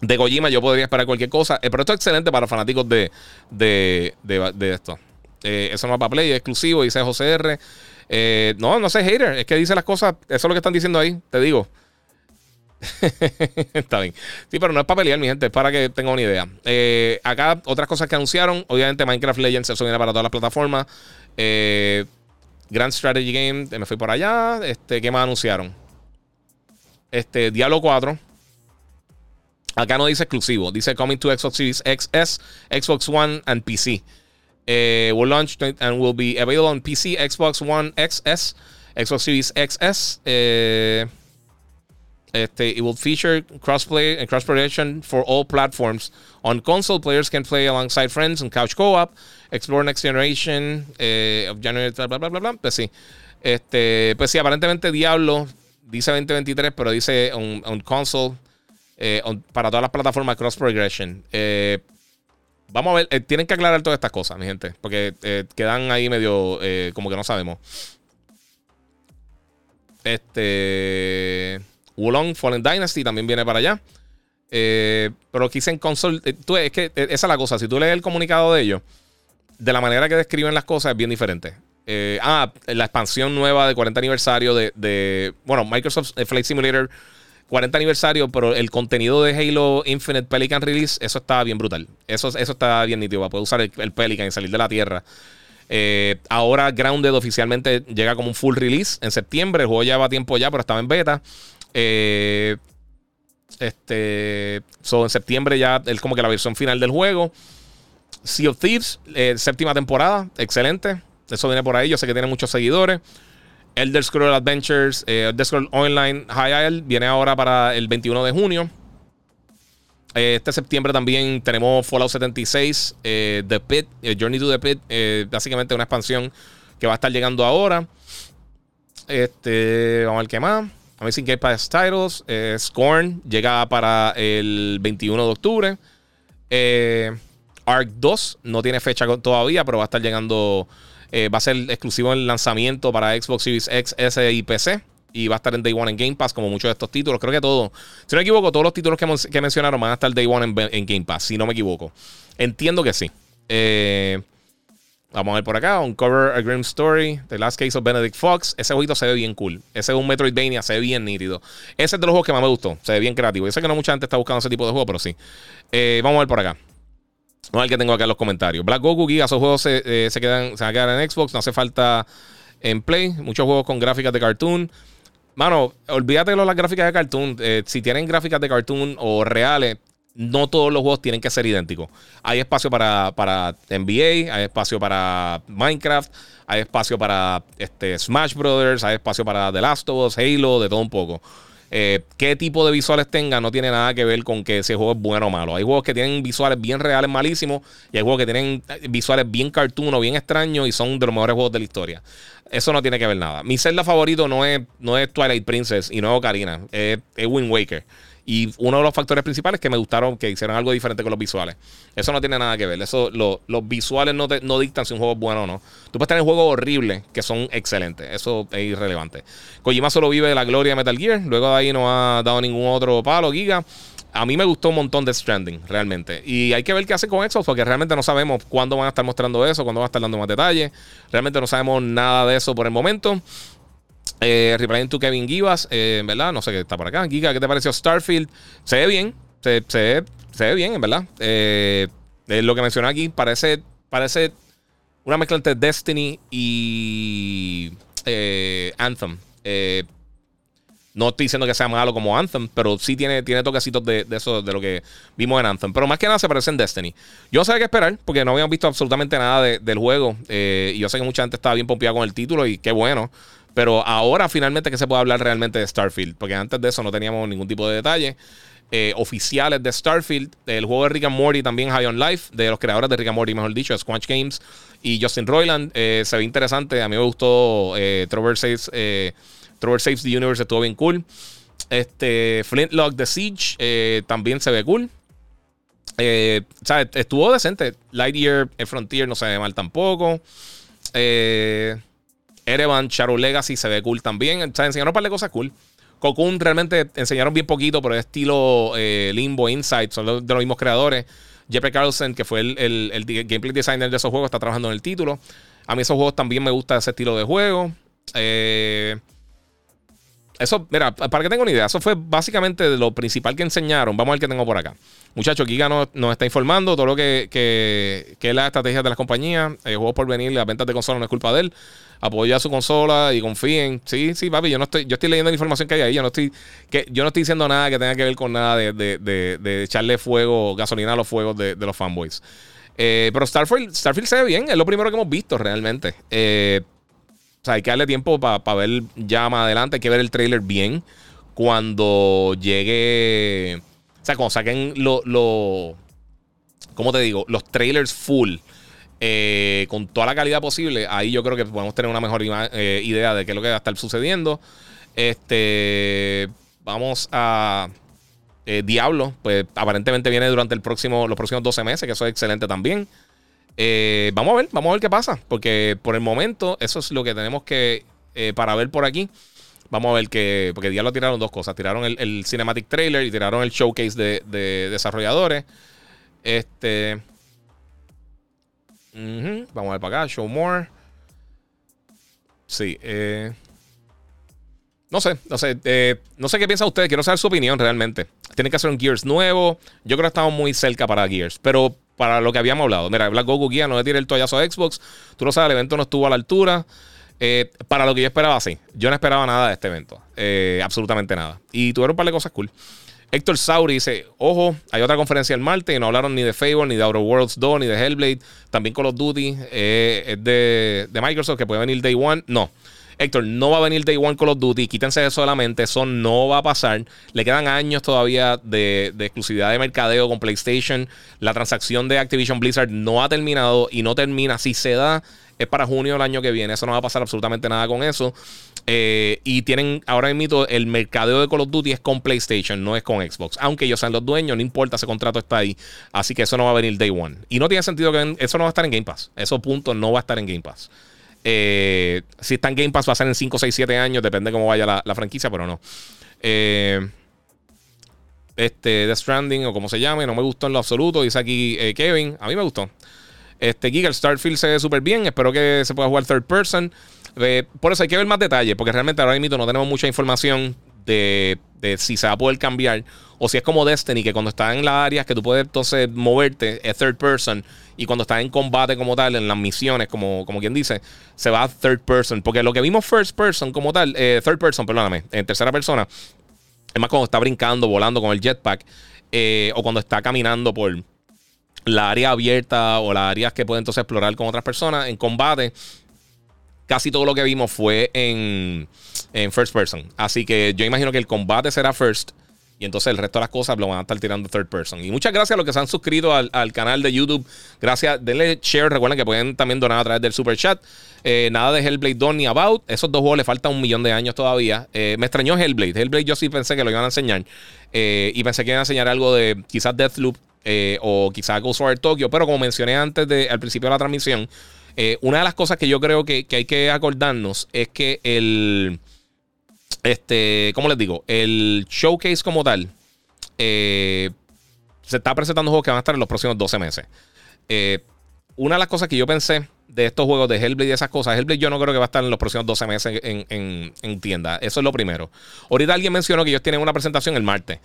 de Kojima yo podría esperar cualquier cosa. Eh, pero esto es excelente para fanáticos de, de, de, esto. Eh, eso no va para Play, es exclusivo, dice JCR. Eh, no, no sé, hater. Es que dice las cosas. Eso es lo que están diciendo ahí, te digo. Está bien. Sí, pero no es para pelear, mi gente, es para que tengan una idea. acá, otras cosas que anunciaron. Obviamente, Minecraft Legends, eso viene para todas las plataformas. Grand Strategy Game, me fui por allá. Este, ¿Qué más anunciaron? Este, Diablo 4. Acá no dice exclusivo, dice coming to Xbox Series XS, Xbox One and PC. Uh, will launch and will be available on PC, Xbox One XS, Xbox Series XS. Uh, este, it will feature crossplay and cross progression for all platforms. On console, players can play alongside friends and couch co-op, explore next generation uh, of January, bla, bla, bla, bla, Pues sí. Este, pues sí, aparentemente Diablo dice 2023, pero dice on, on console eh, para todas las plataformas Cross Progression. Eh, vamos a ver, eh, tienen que aclarar todas estas cosas, mi gente, porque quedan ahí medio como que no sabemos. Este. Wulong Fallen Dynasty también viene para allá. pero quise en console. es que esa es la cosa. Si tú lees el comunicado de ellos, de la manera que describen las cosas es bien diferente. ah, la expansión nueva de 40 aniversario de, de bueno, Microsoft Flight Simulator 40 aniversario, pero el contenido de Halo Infinite Pelican Release, eso está bien brutal. Eso, eso está bien nítido. Para poder usar el, Pelican y salir de la Tierra. Eh, ahora Grounded oficialmente llega como un full release en septiembre. El juego lleva tiempo ya, pero estaba en beta. Eh, este, so, en septiembre ya es como que la versión final del juego. Sea of Thieves, eh, séptima temporada, excelente. Eso viene por ahí. Yo sé que tiene muchos seguidores. Elder Scrolls Adventures, eh, Elder Scrolls Online High Isle viene ahora para el 21 de junio. Este septiembre también tenemos Fallout 76, eh, The Pit, Journey to the Pit, básicamente una expansión que va a estar llegando ahora. Este, vamos a ver qué más. Amazing Game Pass Titles, Scorn llega para el 21 de octubre. Arc 2 no tiene fecha todavía, pero va a estar llegando eh, va a ser exclusivo en lanzamiento para Xbox Series X, S y PC. Y va a estar en Day One en Game Pass, como muchos de estos títulos. Creo que todos, si no me equivoco, todos los títulos que, mencionaron van a estar Day One en, Game Pass, si no me equivoco. Entiendo que sí. Eh, vamos a ver por acá. Uncover a Grim Story. The Last Case of Benedict Fox. Ese jueguito se ve bien cool. Ese es un Metroidvania, se ve bien nítido. Ese es de los juegos que más me gustó. Se ve bien creativo. Yo sé que no mucha gente está buscando ese tipo de juego, pero sí. Eh, vamos a ver por acá. No el que tengo acá en los comentarios. Black Goku, Giga, esos juegos se, eh, quedan, se van a quedar en Xbox. No hace falta en Play. Muchos juegos con gráficas de cartoon. Mano, olvídate de las gráficas de cartoon. Eh, si tienen gráficas de cartoon o reales, no todos los juegos tienen que ser idénticos. Hay espacio para, para NBA, hay espacio para Minecraft, hay espacio para este, Smash Brothers, hay espacio para The Last of Us, Halo, de todo un poco. Eh, qué tipo de visuales tenga no tiene nada que ver con que ese juego es bueno o malo. Hay juegos que tienen visuales bien reales, malísimos, y hay juegos que tienen eh, visuales bien cartoon o bien extraños y son de los mejores juegos de la historia. Eso no tiene que ver nada. Mi celda favorito no es, no es Twilight Princess y no es Ocarina, es Wind Waker. Y uno de los factores principales que me gustaron que hicieron algo diferente con los visuales. Eso no tiene nada que ver. Eso, los visuales no, no dictan si un juego es bueno o no. Tú puedes tener juegos horribles que son excelentes. Eso es irrelevante. Kojima solo vive de la gloria de Metal Gear. Luego de ahí no ha dado ningún otro palo, Giga. A mí me gustó un montón de Stranding, realmente. Y hay que ver qué hace con Xbox, porque realmente no sabemos cuándo van a estar mostrando eso, cuándo van a estar dando más detalles. Realmente no sabemos nada de eso por el momento. Eh, replying to Kevin Givas, eh, ¿verdad? No sé qué está por acá. Giga, ¿qué te pareció Starfield? Se ve bien, se, se, ve bien, en verdad. Eh, lo que mencioné aquí parece, parece una mezcla entre Destiny y eh, Anthem. no estoy diciendo que sea malo como Anthem, pero sí tiene, tiene toquecitos de, eso, de lo que vimos en Anthem. Pero más que nada se parece en Destiny. Yo sabía qué esperar, porque no habíamos visto absolutamente nada del juego. y yo sé que mucha gente estaba bien pompeada con el título, y qué bueno. Pero ahora finalmente que se puede hablar realmente de Starfield, porque antes de eso no teníamos ningún tipo de detalle. Eh, oficiales de Starfield, el juego de Rick and Morty también High on Life, de los creadores de Rick and Morty, mejor dicho, Squanch Games y Justin Roiland. Eh, se ve interesante, a mí me gustó eh, Trover, Saves, eh, Saves the Universe, estuvo bien cool. Este, Flintlock The Siege también se ve cool. Estuvo decente. Lightyear, Frontier no se ve mal tampoco. Eh. Erevan, Shadow Legacy se ve cool también. O sea, enseñaron un par de cosas cool. Cocoon realmente enseñaron bien poquito, pero es estilo eh, Limbo, Insight, son de los mismos creadores. Jeppe Carlson, que fue el, gameplay designer de esos juegos, está trabajando en el título. A mí esos juegos también me gusta ese estilo de juego. Eh, eso, mira, para que tengan una idea, eso fue básicamente lo principal que enseñaron. Vamos a ver qué tengo por acá. Muchachos, Giga nos, está informando todo lo que, que, es la estrategia de las compañías. El juego por venir, las ventas de consola no es culpa de él. Apoya su consola y confíen. Sí, sí, papi, yo no estoy, yo estoy leyendo la información que hay ahí. Yo no estoy, que, yo no estoy diciendo nada que tenga que ver con nada de, de, de, echarle fuego, gasolina a los fuegos de, los fanboys. Eh, pero Starfield, Starfield se ve bien, es lo primero que hemos visto realmente. Eh, o sea, hay que darle tiempo para ver ya más adelante. Hay que ver el trailer bien. Cuando llegue. O sea, cuando saquen los. Lo, ¿Cómo te digo? Los trailers full. Eh, con toda la calidad posible. Ahí yo creo que podemos tener una mejor eh, idea de qué es lo que va a estar sucediendo. Este. Vamos a. Eh, Diablo, pues aparentemente viene durante el próximo, los próximos 12 meses, que eso es excelente también. Vamos a ver, vamos a ver qué pasa. Porque por el momento, eso es lo que tenemos que. Para ver por aquí. Vamos a ver que. Porque ya lo tiraron dos cosas. Tiraron el, cinematic trailer y tiraron el showcase de, desarrolladores. Este. Vamos a ver para acá. Show more. Sí. Eh, no sé, no sé, eh, no sé qué piensa usted. Quiero saber su opinión realmente. Tiene que hacer un Gears nuevo. Yo creo que estamos muy cerca para Gears, pero para lo que habíamos hablado. Mira, Black Goku Guía no le el toallazo a Xbox. Tú lo sabes, el evento no estuvo a la altura. Eh, para lo que yo esperaba, sí. Yo no esperaba nada de este evento. Absolutamente nada. Y tuvieron un par de cosas cool. Héctor Sauri dice: Ojo, hay otra conferencia el martes y no hablaron ni de Fable, ni de Outer Worlds 2, ni de Hellblade. También Call of Duty eh, es de, de, Microsoft, que puede venir Day One. No. Héctor, no va a venir Day One Call of Duty. Quítense de solamente. Eso no va a pasar. Le quedan años todavía de, de exclusividad de mercadeo con PlayStation. La transacción de Activision Blizzard no ha terminado y no termina. Si se da, es para junio del año que viene. Eso no va a pasar absolutamente nada con eso. Eh, y tienen ahora mismo el mercadeo de Call of Duty es con PlayStation, no es con Xbox. Aunque ellos sean los dueños, no importa, ese contrato está ahí. Así que eso no va a venir day one. Y no tiene sentido que eso no va a estar en Game Pass. Eso punto no va a estar en Game Pass. Eh, si está en Game Pass va a ser en 5, 6, 7 años, depende de cómo vaya la, franquicia, pero no. Eh, este, The Stranding o como se llame, no me gustó en lo absoluto. Dice aquí Kevin, a mí me gustó. Este Giga Starfield se ve súper bien. Espero que se pueda jugar third person. Eh, por eso hay que ver más detalles, porque realmente ahora mismo no tenemos mucha información de, si se va a poder cambiar o si es como Destiny, que cuando estás en las áreas que tú puedes entonces moverte es third person y cuando estás en combate como tal, en las misiones, como, como quien dice, se va a third person. Porque lo que vimos first person como tal, eh, third person, perdóname, en tercera persona, es más cuando está brincando, volando con el jetpack eh, o cuando está caminando por la área abierta o las áreas que puede entonces explorar con otras personas en combate casi todo lo que vimos fue en, first person. Así que yo imagino que el combate será first. Y entonces el resto de las cosas lo van a estar tirando third person. Y muchas gracias a los que se han suscrito al, canal de YouTube. Gracias. Denle share. Recuerden que pueden también donar a través del super chat. Eh, nada de Hellblade 2 ni About. Esos dos juegos le falta un millón de años todavía. Eh, me extrañó Hellblade. Hellblade yo sí pensé que lo iban a enseñar. Eh, y pensé que iban a enseñar algo de quizás Deathloop o quizás Ghostwire Tokyo. Pero como mencioné antes de, al principio de la transmisión. Una de las cosas que yo creo que, hay que acordarnos es que el. Este, ¿cómo les digo? El showcase como tal. Eh, se está presentando juegos que van a estar en los próximos 12 meses. Eh, una de las cosas que yo pensé de estos juegos de Hellblade y esas cosas, Hellblade yo no creo que va a estar en los próximos 12 meses en, en tienda. Eso es lo primero. Ahorita alguien mencionó que ellos tienen una presentación el martes.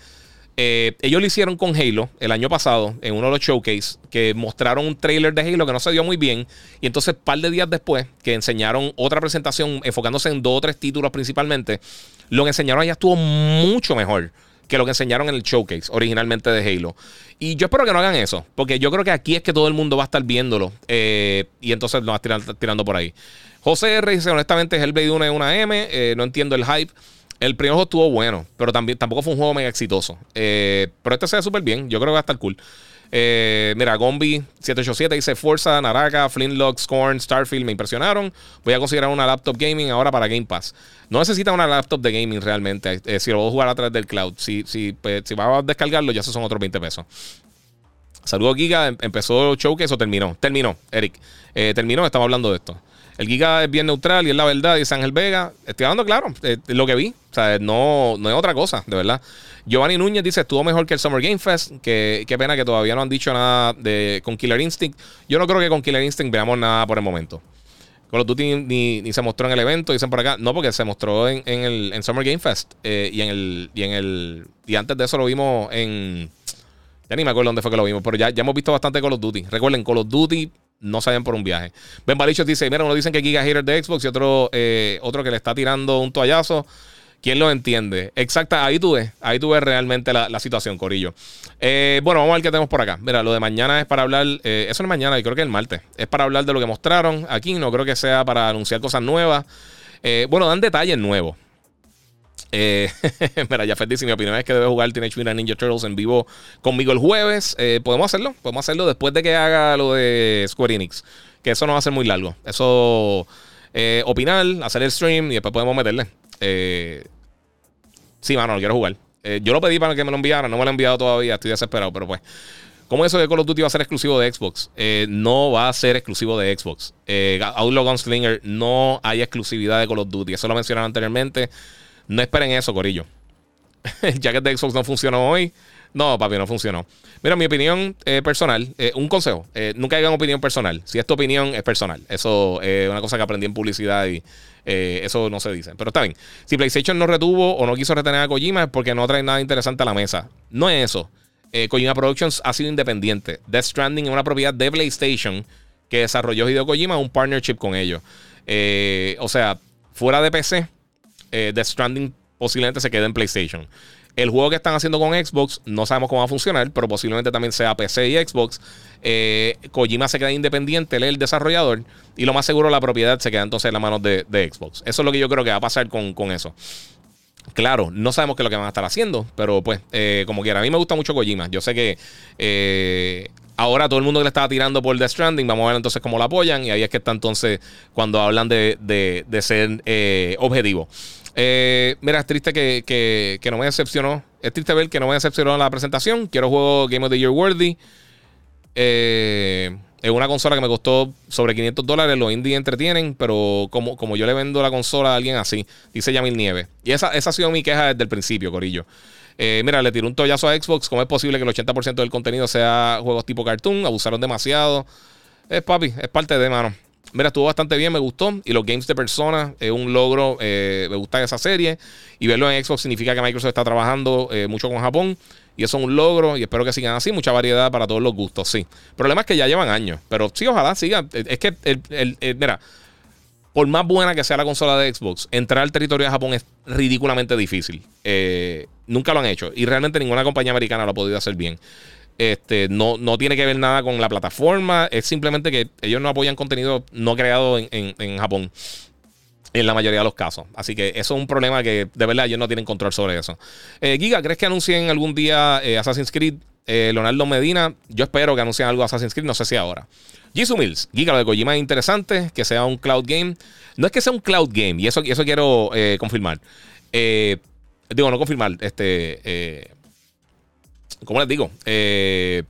Eh, ellos lo hicieron con Halo el año pasado, en uno de los showcase, que mostraron un trailer de Halo que no se dio muy bien. Y entonces, un par de días después, que enseñaron otra presentación enfocándose en dos o tres títulos principalmente, lo que enseñaron allá estuvo mucho mejor que lo que enseñaron en el showcase originalmente de Halo. Y yo espero que no hagan eso, porque yo creo que aquí es que todo el mundo va a estar viéndolo. Eh, y entonces lo va a estar tirando por ahí. José R dice: honestamente, Hellblade 1 es una M, eh, no entiendo el hype. El primer juego estuvo bueno, pero también, tampoco fue un juego mega exitoso. Eh, pero este se ve súper bien. Yo creo que va a estar cool. Eh, mira, Gombi787 dice Forza, Naraka, Flintlock, Scorn, Starfield me impresionaron. Voy a considerar una laptop gaming ahora para Game Pass. No necesita una laptop de gaming realmente. Eh, si lo voy a jugar a través del cloud. Si, si, pues, vas a descargarlo, ya son otros 20 pesos. Saludos, Giga. Em, ¿Empezó showcase o terminó? Terminó, Eric. terminó, estamos hablando de esto. El Giga es bien neutral y es la verdad, dice Ángel Vega. Estoy hablando claro, eh, lo que vi. O sea, no, no es otra cosa, de verdad. Giovanni Núñez dice, estuvo mejor que el Summer Game Fest. Que, qué pena que todavía no han dicho nada de, con Killer Instinct. Yo no creo que con Killer Instinct veamos nada por el momento. Call of Duty ni, se mostró en el evento, dicen por acá. No, porque se mostró en, el en Summer Game Fest. Eh, y en el. Y en el. Y antes de eso lo vimos en. Ya ni me acuerdo dónde fue que lo vimos, pero ya, ya hemos visto bastante Call of Duty. Recuerden, Call of Duty no salen por un viaje. Ben Balichos dice: Mira, uno dicen que Giga hater de Xbox y otro, eh, otro que le está tirando un toallazo. ¿Quién lo entiende? Exacta, ahí tú ves, ahí tú ves realmente la, situación, Corillo. Eh, bueno, vamos a ver qué tenemos por acá. Mira, lo de mañana es para hablar, eh, eso no es mañana, yo creo que es el martes. Es para hablar de lo que mostraron aquí, no creo que sea para anunciar cosas nuevas. bueno, dan detalles nuevos. Eh, mira, ya dice: Mi opinión es que debe jugar Teenage Mutant Ninja Turtles en vivo conmigo el jueves. Eh, podemos hacerlo, podemos hacerlo después de que haga lo de Square Enix. Que eso no va a ser muy largo. Eso, eh, opinar, hacer el stream y después podemos meterle. Eh, sí, mano, lo quiero jugar. yo lo pedí para que me lo enviaran, no me lo han enviado todavía, estoy desesperado, pero pues. ¿Cómo eso de Call of Duty va a ser exclusivo de Xbox? no va a ser exclusivo de Xbox. Outlaw Gunslinger no hay exclusividad de Call of Duty. Eso lo mencionaron anteriormente. No esperen eso, Corillo. ya que de Xbox no funcionó hoy, No, papi, no funcionó. Mira, mi opinión eh, personal, eh, un consejo, eh, nunca digan opinión personal. Si es tu opinión, es personal. Eso es una cosa que aprendí en publicidad y eso no se dice. Pero está bien. Si PlayStation no retuvo o no quiso retener a Kojima es porque no trae nada interesante a la mesa. No es eso. Kojima Productions ha sido independiente. Death Stranding es una propiedad de PlayStation que desarrolló Hideo Kojima, un partnership con ellos. o sea, fuera de PC, Death Stranding posiblemente se quede en PlayStation. El juego que están haciendo con Xbox no sabemos cómo va a funcionar, pero posiblemente también sea PC y Xbox. Eh, Kojima se queda independiente, él es el desarrollador, y lo más seguro la propiedad se queda entonces en las manos de, Xbox. Eso es lo que yo creo que va a pasar con, eso. Claro, no sabemos qué es lo que van a estar haciendo, pero pues, eh, como quiera, a mí me gusta mucho Kojima. Yo sé que eh, ahora todo el mundo que le estaba tirando por The Stranding, vamos a ver entonces cómo lo apoyan, y ahí es que está entonces cuando hablan de, de ser objetivo. Eh, mira, es triste que, no me decepcionó. Es triste ver que no me decepcionó la presentación. Quiero juego Game of the Year Worthy. Eh, es una consola que me costó sobre 500 dólares. Los indie entretienen, pero como, como yo le vendo la consola a alguien así, dice Yamil Nieve. Y esa, esa ha sido mi queja desde el principio, Corillo. Eh, mira, le tiró un tollazo a Xbox. ¿Cómo es posible que el 80% del contenido sea juegos tipo cartoon? Abusaron demasiado. Es papi, es parte de mano. Mira, estuvo bastante bien, me gustó. Y los games de persona es un logro. Eh, me gusta esa serie. Y verlo en Xbox significa que Microsoft está trabajando eh, mucho con Japón. Y eso es un logro. Y espero que sigan así. Mucha variedad para todos los gustos, sí. El problema es que ya llevan años. Pero sí, ojalá sigan. Es que, el, mira, por más buena que sea la consola de Xbox, entrar al territorio de Japón es ridículamente difícil. Eh, nunca lo han hecho. Y realmente ninguna compañía americana lo ha podido hacer bien. Este, no, no tiene que ver nada con la plataforma. Es simplemente que ellos no apoyan contenido no creado en, Japón. En la mayoría de los casos. Así que eso es un problema que de verdad ellos no tienen control sobre eso. Eh, Giga, ¿crees que anuncien algún día eh, Assassin's Creed? Eh, Leonardo Medina, yo espero que anuncien algo de Assassin's Creed, no sé si ahora. Jisoo Mills, Giga, lo de Kojima es interesante, que sea un cloud game. No es que sea un cloud game, y eso, eso quiero confirmar. digo, no confirmar, este ¿Cómo les digo? Eh,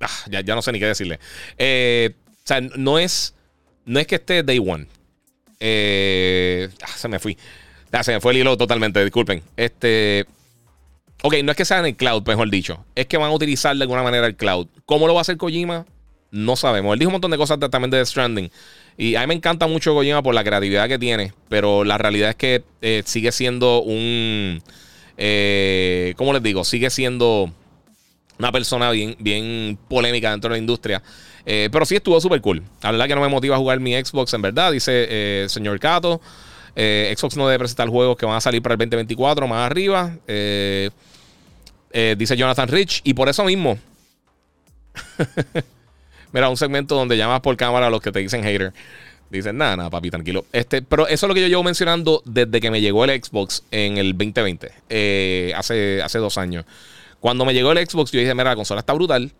ah, ya, no sé ni qué decirle. Eh, o sea, no es, no es que esté day one. Eh, ah, se me fui. Ah, se me fue el hilo totalmente, disculpen. Este. Ok, no es que sea en el cloud, mejor dicho. Es que van a utilizar de alguna manera el cloud. ¿Cómo lo va a hacer Kojima? No sabemos. Él dijo un montón de cosas también de Stranding. Y a mí me encanta mucho Kojima por la creatividad que tiene. Pero la realidad es que sigue siendo un. Eh, ¿Cómo les digo? Sigue siendo una persona bien, bien polémica dentro de la industria. Eh, pero sí estuvo súper cool. La verdad que no me motiva a jugar mi Xbox en verdad, dice eh, señor Cato. Eh, Xbox no debe presentar juegos que van a salir para el 2024 más arriba. dice Jonathan Rich. Y por eso mismo. Mira, un segmento donde llamas por cámara a los que te dicen hater. Dicen, nada, nada, papi, tranquilo. Este, pero eso es lo que yo llevo mencionando desde que me llegó el Xbox en el 2020, eh, hace, hace dos años. Cuando me llegó el Xbox, yo dije, mira, la consola está brutal.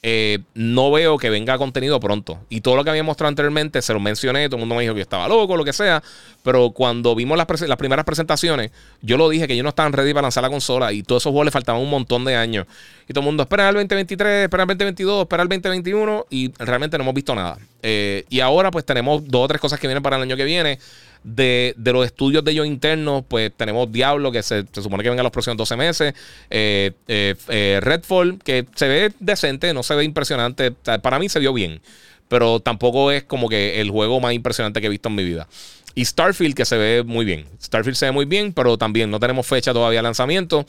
Eh, no veo que venga contenido pronto. Y todo lo que había mostrado anteriormente se lo mencioné, todo el mundo me dijo que estaba loco, lo que sea. Pero cuando vimos las, primeras presentaciones, yo lo dije que ellos no estaban ready para lanzar la consola y todos esos juegos le faltaban un montón de años. Y todo el mundo espera el 2023, espera el 2022, espera el 2021 y realmente no hemos visto nada. Eh, y ahora pues tenemos dos o tres cosas que vienen para el año que viene. De, los estudios de ellos internos, pues tenemos Diablo, que se, supone que venga los próximos 12 meses. Eh, eh, Redfall, que se ve decente, no se ve impresionante. para mí se vio bien, pero tampoco es como que el juego más impresionante que he visto en mi vida. Y Starfield, que se ve muy bien. Starfield se ve muy bien, pero también no tenemos fecha todavía de lanzamiento.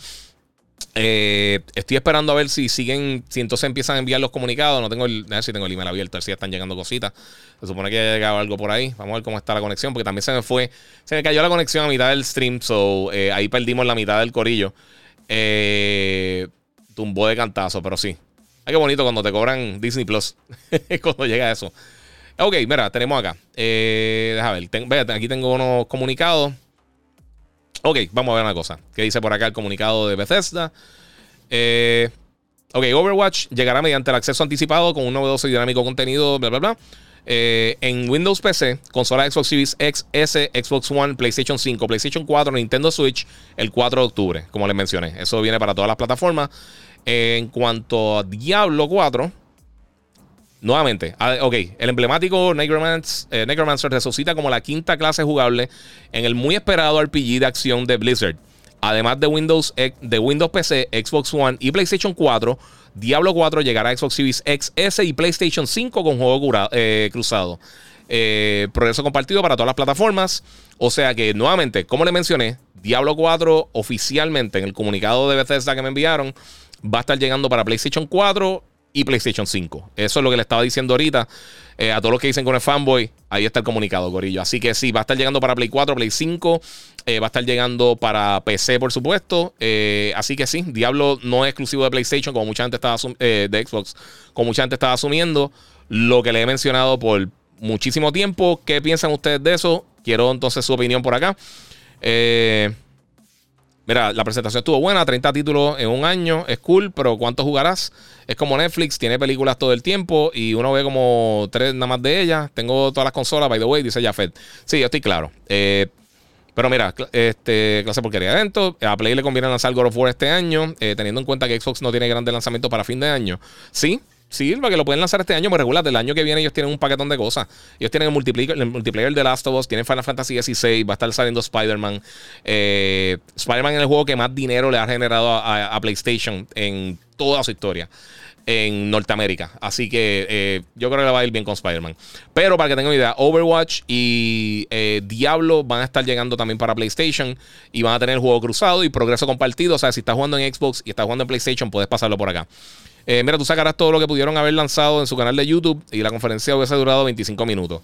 Eh, estoy esperando a ver si siguen, si entonces empiezan a enviar los comunicados. No tengo el, a ver si tengo el email abierto, a ver si ya están llegando cositas. Se supone que ha llegado algo por ahí. Vamos a ver cómo está la conexión, porque también se me fue, se me cayó la conexión a mitad del stream, so eh, ahí perdimos la mitad del corillo. Eh, tumbó de cantazo, pero sí. Ay, qué bonito cuando te cobran Disney Plus. cuando llega eso. Ok, mira, tenemos acá. Eh, déjame ver. aquí tengo unos comunicados. Ok, vamos a ver una cosa. ¿Qué dice por acá el comunicado de Bethesda? Eh, ok, Overwatch llegará mediante el acceso anticipado con un novedoso y dinámico contenido, bla, bla, bla. Eh, en Windows PC, consola Xbox Series X, S, Xbox One, PlayStation 5, PlayStation 4, Nintendo Switch, el 4 de octubre, como les mencioné. Eso viene para todas las plataformas. en cuanto a Diablo 4, Nuevamente, ok, el emblemático eh, Necromancer, resucita como la quinta clase jugable en el muy esperado RPG de acción de Blizzard. Además de Windows, de Windows PC, Xbox One y PlayStation 4, Diablo 4 llegará a Xbox Series XS y PlayStation 5 con juego eh, cruzado. Eh, progreso compartido para todas las plataformas. O sea que, nuevamente, como le mencioné, Diablo 4 oficialmente en el comunicado de Bethesda que me enviaron va a estar llegando para PlayStation 4 y PlayStation 5. Eso es lo que le estaba diciendo ahorita eh, a todos los que dicen con el fanboy. Ahí está el comunicado, Gorillo. Así que sí, va a estar llegando para Play 4, Play 5. Eh, va a estar llegando para PC, por supuesto. Eh, así que sí, Diablo no es exclusivo de PlayStation, como mucha gente estaba de Xbox, como mucha gente estaba asumiendo. Lo que le he mencionado por muchísimo tiempo. ¿Qué piensan ustedes de eso? Quiero entonces su opinión por acá. Eh. Mira, la presentación estuvo buena, 30 títulos en un año, es cool, pero ¿cuántos jugarás? Es como Netflix, tiene películas todo el tiempo y uno ve como tres nada más de ellas. Tengo todas las consolas, by the way, dice Jafet. Sí, yo estoy claro. Eh, pero mira, este, clase porquería de evento. A Play le conviene lanzar God of War este año, eh, teniendo en cuenta que Xbox no tiene grandes lanzamientos para fin de año. Sí, Sí, para que lo pueden lanzar este año, pues regular. El año que viene ellos tienen un paquetón de cosas. Ellos tienen el multiplayer, el multiplayer de Last of Us, tienen Final Fantasy XVI, va a estar saliendo Spider-Man. Eh, Spider-Man es el juego que más dinero le ha generado a, PlayStation en toda su historia en Norteamérica. Así que eh, yo creo que le va a ir bien con Spider-Man. Pero para que tengan una idea, Overwatch y eh, Diablo van a estar llegando también para PlayStation y van a tener el juego cruzado y progreso compartido. O sea, si estás jugando en Xbox y estás jugando en PlayStation, puedes pasarlo por acá. Eh, mira, tú sacarás todo lo que pudieron haber lanzado en su canal de YouTube y la conferencia hubiese durado 25 minutos.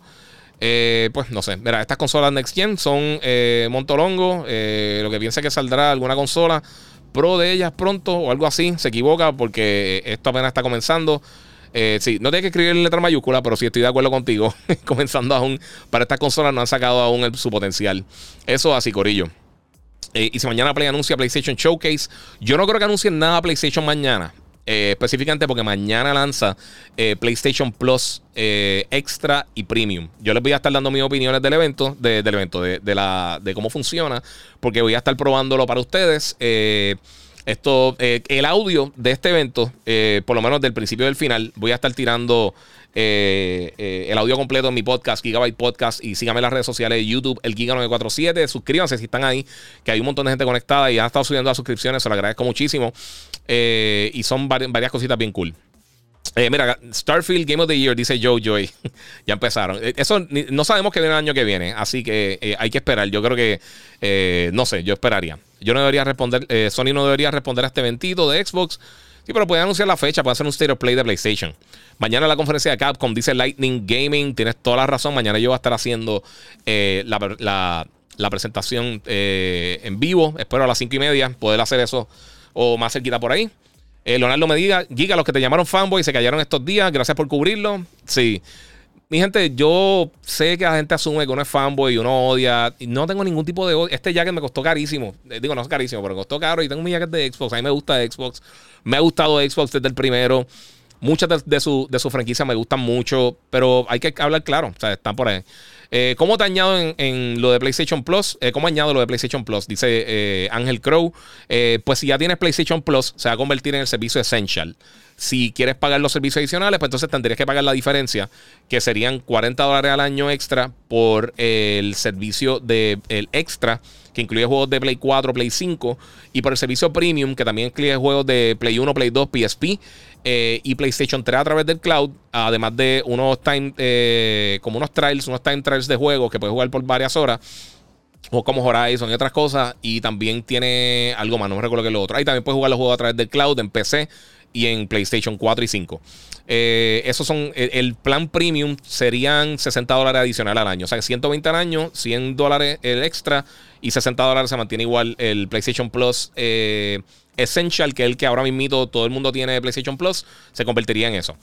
Eh, pues no sé, mira, estas consolas Next Gen son eh, montolongo. lo que piensa que saldrá alguna consola pro de ellas pronto o algo así, se equivoca porque esto apenas está comenzando. sí, no tiene que escribir en letra mayúscula, pero sí estoy de acuerdo contigo. Comenzando aún, para estas consolas no han sacado aún su potencial. Eso así, Corillo. y si mañana Play anuncia PlayStation Showcase, yo no creo que anuncien nada PlayStation mañana. Eh, específicamente porque mañana lanza eh, PlayStation Plus eh, Extra y Premium. Yo les voy a estar dando mis opiniones del evento, del evento, de, la, de cómo funciona, porque voy a estar probándolo para ustedes. esto, el audio de este evento, por lo menos del principio del final, voy a estar tirando eh, eh, el audio completo en mi podcast, Gigabyte Podcast. Y síganme en las redes sociales de YouTube, el Giga947. Suscríbanse si están ahí, que hay un montón de gente conectada y han estado subiendo las suscripciones. Se lo agradezco muchísimo. Eh, y son varias, cositas bien cool. mira, Starfield Game of the Year, dice Joe Joy. ya empezaron. Eso no sabemos qué viene el año que viene, así que hay que esperar. Yo creo que, no sé, yo esperaría. Yo no debería responder, Sony no debería responder a este eventito de Xbox. Sí, pero pueden anunciar la fecha, pueden hacer un State of Play de PlayStation. Mañana la conferencia de Capcom dice Lightning Gaming, tienes toda la razón. Mañana yo voy a estar haciendo eh, la, presentación eh, en vivo. Espero a las 5 y media poder hacer eso o más cerquita por ahí. Eh, Leonardo me diga, Giga, los que te llamaron fanboy se callaron estos días, gracias por cubrirlo. Sí. Mi gente, yo sé que la gente asume que uno es fanboy y uno odia. No tengo ningún tipo de odio. Este jacket me costó carísimo. Digo, no es carísimo, pero me costó caro. Y tengo mi jacket de Xbox. A mí me gusta Xbox. Me ha gustado Xbox desde el primero. Muchas de, su, de franquicia me gustan mucho, pero hay que hablar claro. O sea, están por ahí. Eh, ¿Cómo te añado en, lo de PlayStation Plus? Eh, ¿Cómo añado lo de PlayStation Plus? Dice eh, Ángel Crow. pues si ya tienes PlayStation Plus, se va a convertir en el servicio Essential. Si quieres pagar los servicios adicionales, pues entonces tendrías que pagar la diferencia, que serían 40 dólares al año extra por el servicio de el extra que incluye juegos de Play 4, Play 5, y por el servicio Premium, que también incluye juegos de Play 1, Play 2, PSP eh, y PlayStation 3 a través del cloud, además de unos time, eh, como unos trials, unos time trials de juegos que puedes jugar por varias horas. O como Horizon y otras cosas. Y también tiene algo más, no me recuerdo que es lo otro. Ahí también puedes jugar los juegos a través del cloud en PC y en PlayStation 4 y 5. Eh, esos son, el, plan premium serían 60 dólares adicional al año. O sea, 120 al año, 100 dólares el extra y 60 dólares se mantiene igual el PlayStation Plus eh, Essential, que es el que ahora mismo todo el mundo tiene de PlayStation Plus, se convertiría en eso.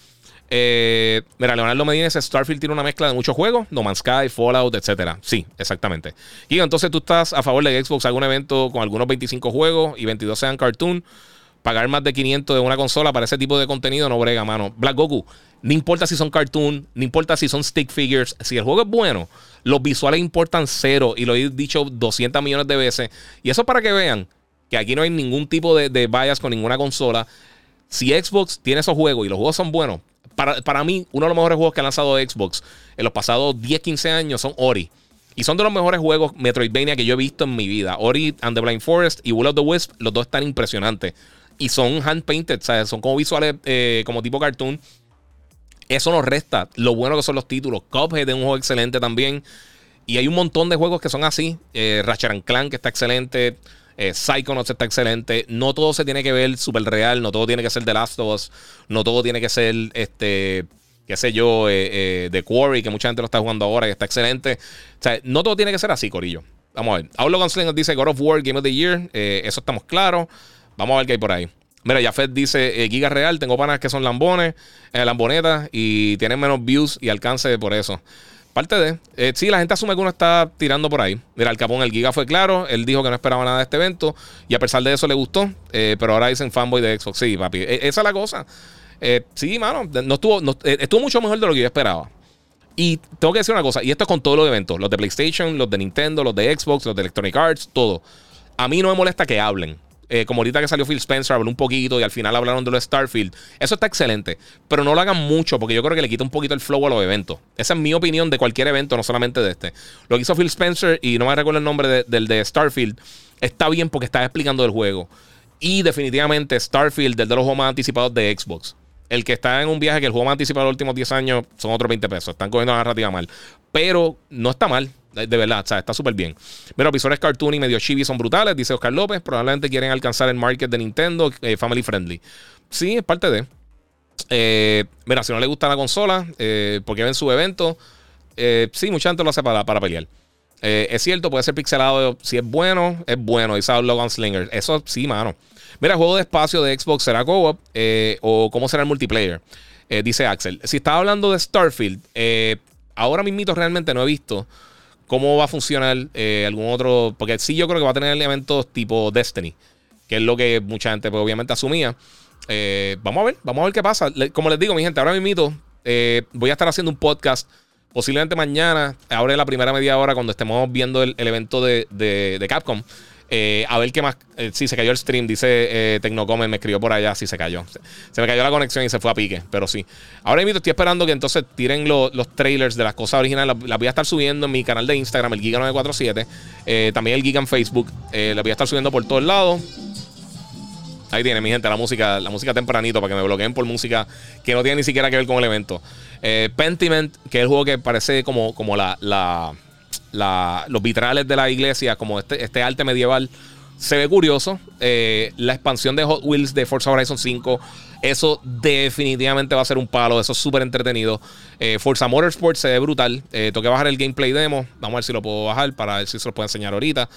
Eh, mira, Leonardo Medina dice: Starfield tiene una mezcla de muchos juegos, No Man's Sky, Fallout, etcétera. Sí, exactamente. Y entonces tú estás a favor de Xbox algún evento con algunos 25 juegos y 22 sean cartoon pagar más de 500 de una consola para ese tipo de contenido no brega, mano. Black Goku, no importa si son cartoon, no importa si son stick figures, si el juego es bueno, los visuales importan cero y lo he dicho 200 millones de veces. Y eso para que vean que aquí no hay ningún tipo de, de bias con ninguna consola. Si Xbox tiene esos juegos y los juegos son buenos, para, para mí, uno de los mejores juegos que ha lanzado Xbox en los pasados 10, 15 años son Ori. Y son de los mejores juegos Metroidvania que yo he visto en mi vida. Ori and the Blind Forest y Will of the Wisp, los dos están impresionantes. Y son hand painted, ¿sabes? Son como visuales, eh, como tipo cartoon. Eso nos resta lo bueno que son los títulos. Cuphead es un juego excelente también. Y hay un montón de juegos que son así. Eh, Ratchet Clank que está excelente. Eh, Psychonauts está excelente. No todo se tiene que ver súper real. No todo tiene que ser The Last of Us. No todo tiene que ser este qué sé yo, eh, eh, The Quarry, que mucha gente lo está jugando ahora, que está excelente. O sea, no todo tiene que ser así, Corillo. Vamos a ver. Outlaw Gunslinger dice God of War, Game of the Year. Eh, eso estamos claros. Vamos a ver qué hay por ahí. Mira, Jafet dice Giga Real. Tengo panas que son lambones, lambonetas y tienen menos views y alcance por eso. Parte de. sí, la gente asume que uno está tirando por ahí. Mira, el Capón, el Giga fue claro. Él dijo que no esperaba nada de este evento. Y a pesar de eso le gustó. pero ahora dicen fanboy de Xbox. Sí, papi. E, esa es la cosa. Eh, sí, mano, no estuvo, eh, estuvo mucho mejor de lo que yo esperaba. Y tengo que decir una cosa, y esto es con todos los eventos, los de PlayStation, los de Nintendo, los de Xbox, los de Electronic Arts, todo. A mí no me molesta que hablen. Eh, como ahorita que salió Phil Spencer, habló un poquito y al final hablaron de los Starfield. Eso está excelente. Pero no lo hagan mucho porque yo creo que le quita un poquito el flow a los eventos. Esa es mi opinión de cualquier evento, no solamente de este. Lo que hizo Phil Spencer, y no me recuerdo el nombre del de Starfield, está bien porque está explicando el juego. Y definitivamente Starfield, del de los juegos más anticipados de Xbox el que está en un viaje que el juego más anticipado los últimos 10 años son otros 20 pesos. Están cogiendo la narrativa mal. Pero no está mal. De verdad, o sea, está súper bien. Mira, visores cartoon y medio chibi son brutales, dice Oscar López. Probablemente quieren alcanzar el market de Nintendo, eh, family friendly. Sí, es parte de. Eh, mira, si no le gusta la consola, eh, porque ven su evento, sí, mucha gente lo hace para, para pelear. es cierto, puede ser pixelado. Si es bueno, es bueno. Dice Logan Slinger. Eso sí, mano. Mira, juego de espacio de Xbox será co-op o cómo será el multiplayer. Dice Axel. Si estaba hablando de Starfield, ahora mismo realmente no he visto cómo va a funcionar algún otro. Porque sí, yo creo que va a tener elementos tipo Destiny, que es lo que mucha gente pues, obviamente asumía. vamos a ver, vamos a ver qué pasa. como les digo, mi gente, ahora mismo voy a estar haciendo un podcast. Posiblemente mañana, ahora en la primera media hora, cuando estemos viendo el, evento de, de Capcom. Eh, a ver qué más. Eh, si se cayó el stream, dice eh, me escribió por allá, si se cayó. Se, me cayó la conexión y se fue a pique, pero sí. Ahora mismo estoy esperando que entonces tiren los trailers de las cosas originales. Las, voy a estar subiendo en mi canal de Instagram, el Giga947. también el Giga en Facebook. las voy a estar subiendo por todos lados. Ahí tiene, mi gente, la música, la música tempranito para que me bloqueen por música que no tiene ni siquiera que ver con el evento. Pentiment, que es el juego que parece como, como la los vitrales de la iglesia, como este, este arte medieval. Se ve curioso. Eh, la expansión de Hot Wheels de Forza Horizon 5. Eso definitivamente va a ser un palo. Eso es súper entretenido. Eh, Forza Motorsport se ve brutal. Eh, bajar el gameplay demo. Vamos a ver si lo puedo bajar para ver si se lo puedo enseñar ahorita.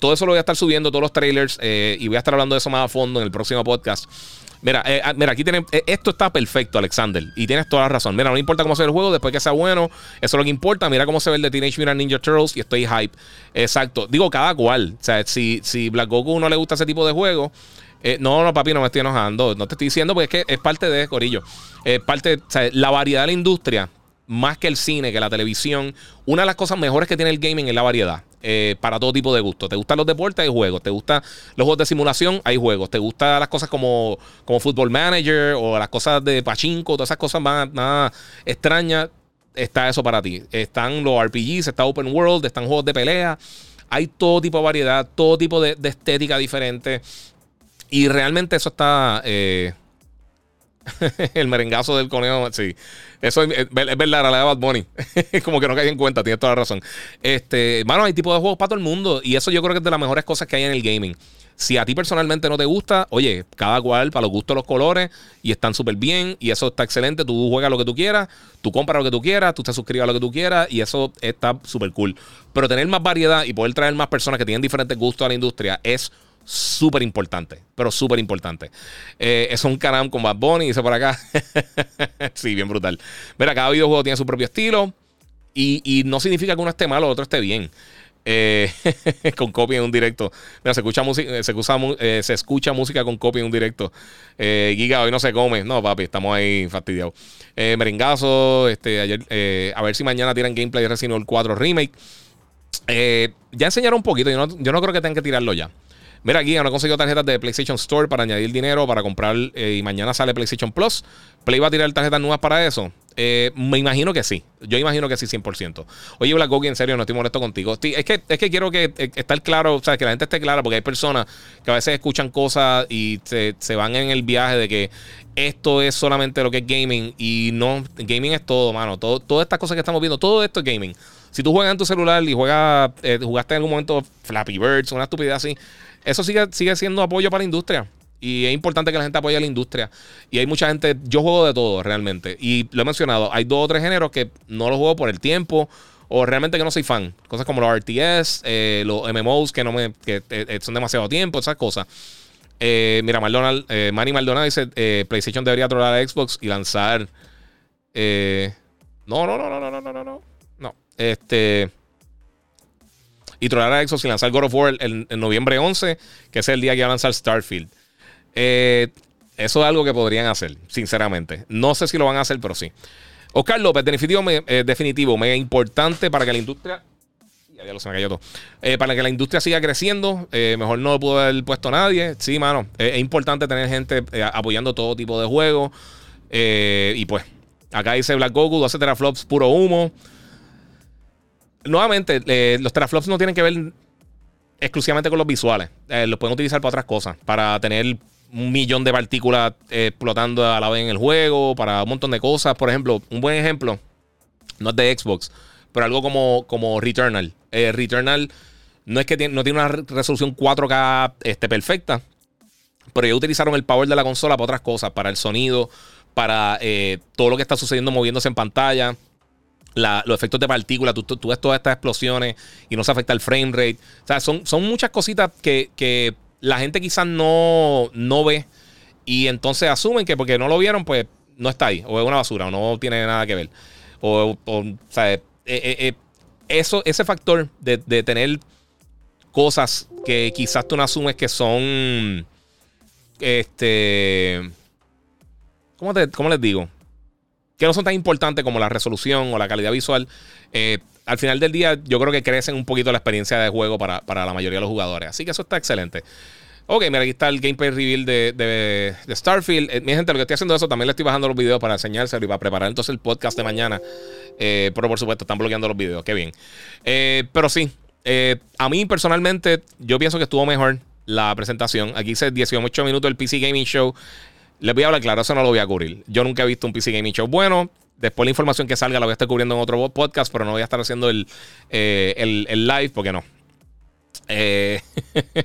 todo eso lo voy a estar subiendo, todos los trailers. y voy a estar hablando de eso más a fondo en el próximo podcast. Mira, eh, ah, mira, aquí tienen. Eh, esto está perfecto, Alexander. Y tienes toda la razón. Mira, no importa cómo se ve el juego, después que sea bueno, eso es lo que importa. Mira cómo se ve el de Teenage Mutant Ninja Turtles y estoy hype. Exacto. Digo, cada cual. O sea, si, si Black Goku no le gusta ese tipo de juego. Eh, no, no, papi, no me estoy enojando. No te estoy diciendo porque es que es parte de Corillo. Es parte, o sea, la variedad de la industria, más que el cine, que la televisión, una de las cosas mejores que tiene el gaming es la variedad. Eh, para todo tipo de gustos. ¿Te gustan los deportes? Hay juegos. ¿Te gustan los juegos de simulación? Hay juegos. ¿Te gustan las cosas como, como Football Manager o las cosas de Pachinko? Todas esas cosas más, nada extrañas. Está eso para ti. Están los RPGs, está Open World, están juegos de pelea. Hay todo tipo de variedad, todo tipo de, estética diferente. Y realmente eso está. Eh, el merengazo del conejo, sí. Eso es, verdad, la de Bad Bunny. Como que no caí en cuenta, tienes toda la razón. Este, mano, hay tipo de juegos para todo el mundo. Y eso yo creo que es de las mejores cosas que hay en el gaming. Si a ti personalmente no te gusta, oye, cada cual para los gustos los colores y están súper bien y eso está excelente. Tú juegas lo que tú quieras, tú compras lo que tú quieras, tú te suscribes a lo que tú quieras y eso está súper cool. Pero tener más variedad y poder traer más personas que tienen diferentes gustos a la industria es súper importante, pero súper importante. Eh, es un canal con Bad Bunny, dice por acá. sí, bien brutal. Mira, cada videojuego tiene su propio estilo y, no significa que uno esté mal o otro esté bien. Eh, con copia en un directo. Mira, se escucha música, eh, se escucha, se escucha música con copia en un directo. Giga, hoy no se come. No, papi, estamos ahí fastidiados. merengazo, este, ayer, a ver si mañana tiran gameplay de Resident Evil 4 Remake. ya enseñaron un poquito, yo no, yo no creo que tengan que tirarlo ya. Mira, aquí no he conseguido tarjetas de PlayStation Store para añadir dinero para comprar eh, y mañana sale PlayStation Plus. Play va a tirar tarjetas nuevas para eso. Eh, me imagino que sí. Yo imagino que sí, 100%. Oye, Black Goki, en serio, no estoy molesto contigo. es, que, es que quiero que eh, estar claro, o sea, que la gente esté clara, porque hay personas que a veces escuchan cosas y se, van en el viaje de que esto es solamente lo que es gaming y no, gaming es todo, mano. Todo, todas estas cosas que estamos viendo, todo esto es gaming. Si tú juegas en tu celular y juegas, eh, jugaste en algún momento Flappy Birds, una estupidez así, eso sigue, sigue siendo apoyo para la industria. Y es importante que la gente apoye a la industria. Y hay mucha gente, yo juego de todo realmente. Y lo he mencionado, hay dos o tres géneros que no los juego por el tiempo o realmente que no soy fan. Cosas como los RTS, eh, los MMOs que no me que, eh, son demasiado tiempo, esas cosas. Eh, mira, McDonald, Manny Maldonado dice, PlayStation debería trolar a Xbox y lanzar... no, no, no, no, no, no, no, no. No. Este y trolar a Xbox y lanzar God of War en, noviembre 11, que es el día que va a lanzar Starfield. Eh, eso es algo que podrían hacer, sinceramente. No sé si lo van a hacer, pero sí. Oscar López, definitivo, eh, definitivo mega importante para que la industria. Ya, se me cayó todo. Eh, para que la industria siga creciendo, mejor no lo pudo haber puesto nadie. Sí, mano. es importante tener gente apoyando todo tipo de juegos. y pues, acá dice Black Goku, 12 teraflops, puro humo. Nuevamente, los teraflops no tienen que ver exclusivamente con los visuales. los pueden utilizar para otras cosas. Para tener un millón de partículas eh, explotando a la vez en el juego, para un montón de cosas. Por ejemplo, un buen ejemplo, no es de Xbox, pero algo como, como Returnal. Eh, Returnal no es que tiene, no tiene una resolución 4K este, perfecta, pero ellos utilizaron el power de la consola para otras cosas, para el sonido, para eh, todo lo que está sucediendo moviéndose en pantalla. Los efectos de partículas, tú, ves todas estas explosiones y no se afecta el frame rate. O sea, son, son muchas cositas que, que la gente quizás no, no ve y entonces asumen que porque no lo vieron, pues no está ahí, o es una basura, o no tiene nada que ver. O, o, sea, eh, eh, eh, eso, ese factor de, tener cosas que quizás tú no asumes que son. Este. ¿Cómo, te, cómo les digo? Que no son tan importantes como la resolución o la calidad visual. al final del día, yo creo que crecen un poquito la experiencia de juego para, para la mayoría de los jugadores. Así que eso está excelente. Ok, mira, aquí está el gameplay reveal de, de, Starfield. Eh, mi gente, lo que estoy haciendo eso, también le estoy bajando los videos para enseñárselo y para preparar entonces el podcast de mañana. Eh, pero por supuesto, están bloqueando los videos, qué bien. Eh, pero sí, a mí personalmente, yo pienso que estuvo mejor la presentación. Aquí dice 18 minutos el PC Gaming Show. Les voy a hablar claro, eso no lo voy a cubrir. Yo nunca he visto un PC Gaming Show bueno. Después la información que salga la voy a estar cubriendo en otro podcast, pero no voy a estar haciendo el, el, el live porque no. Eh.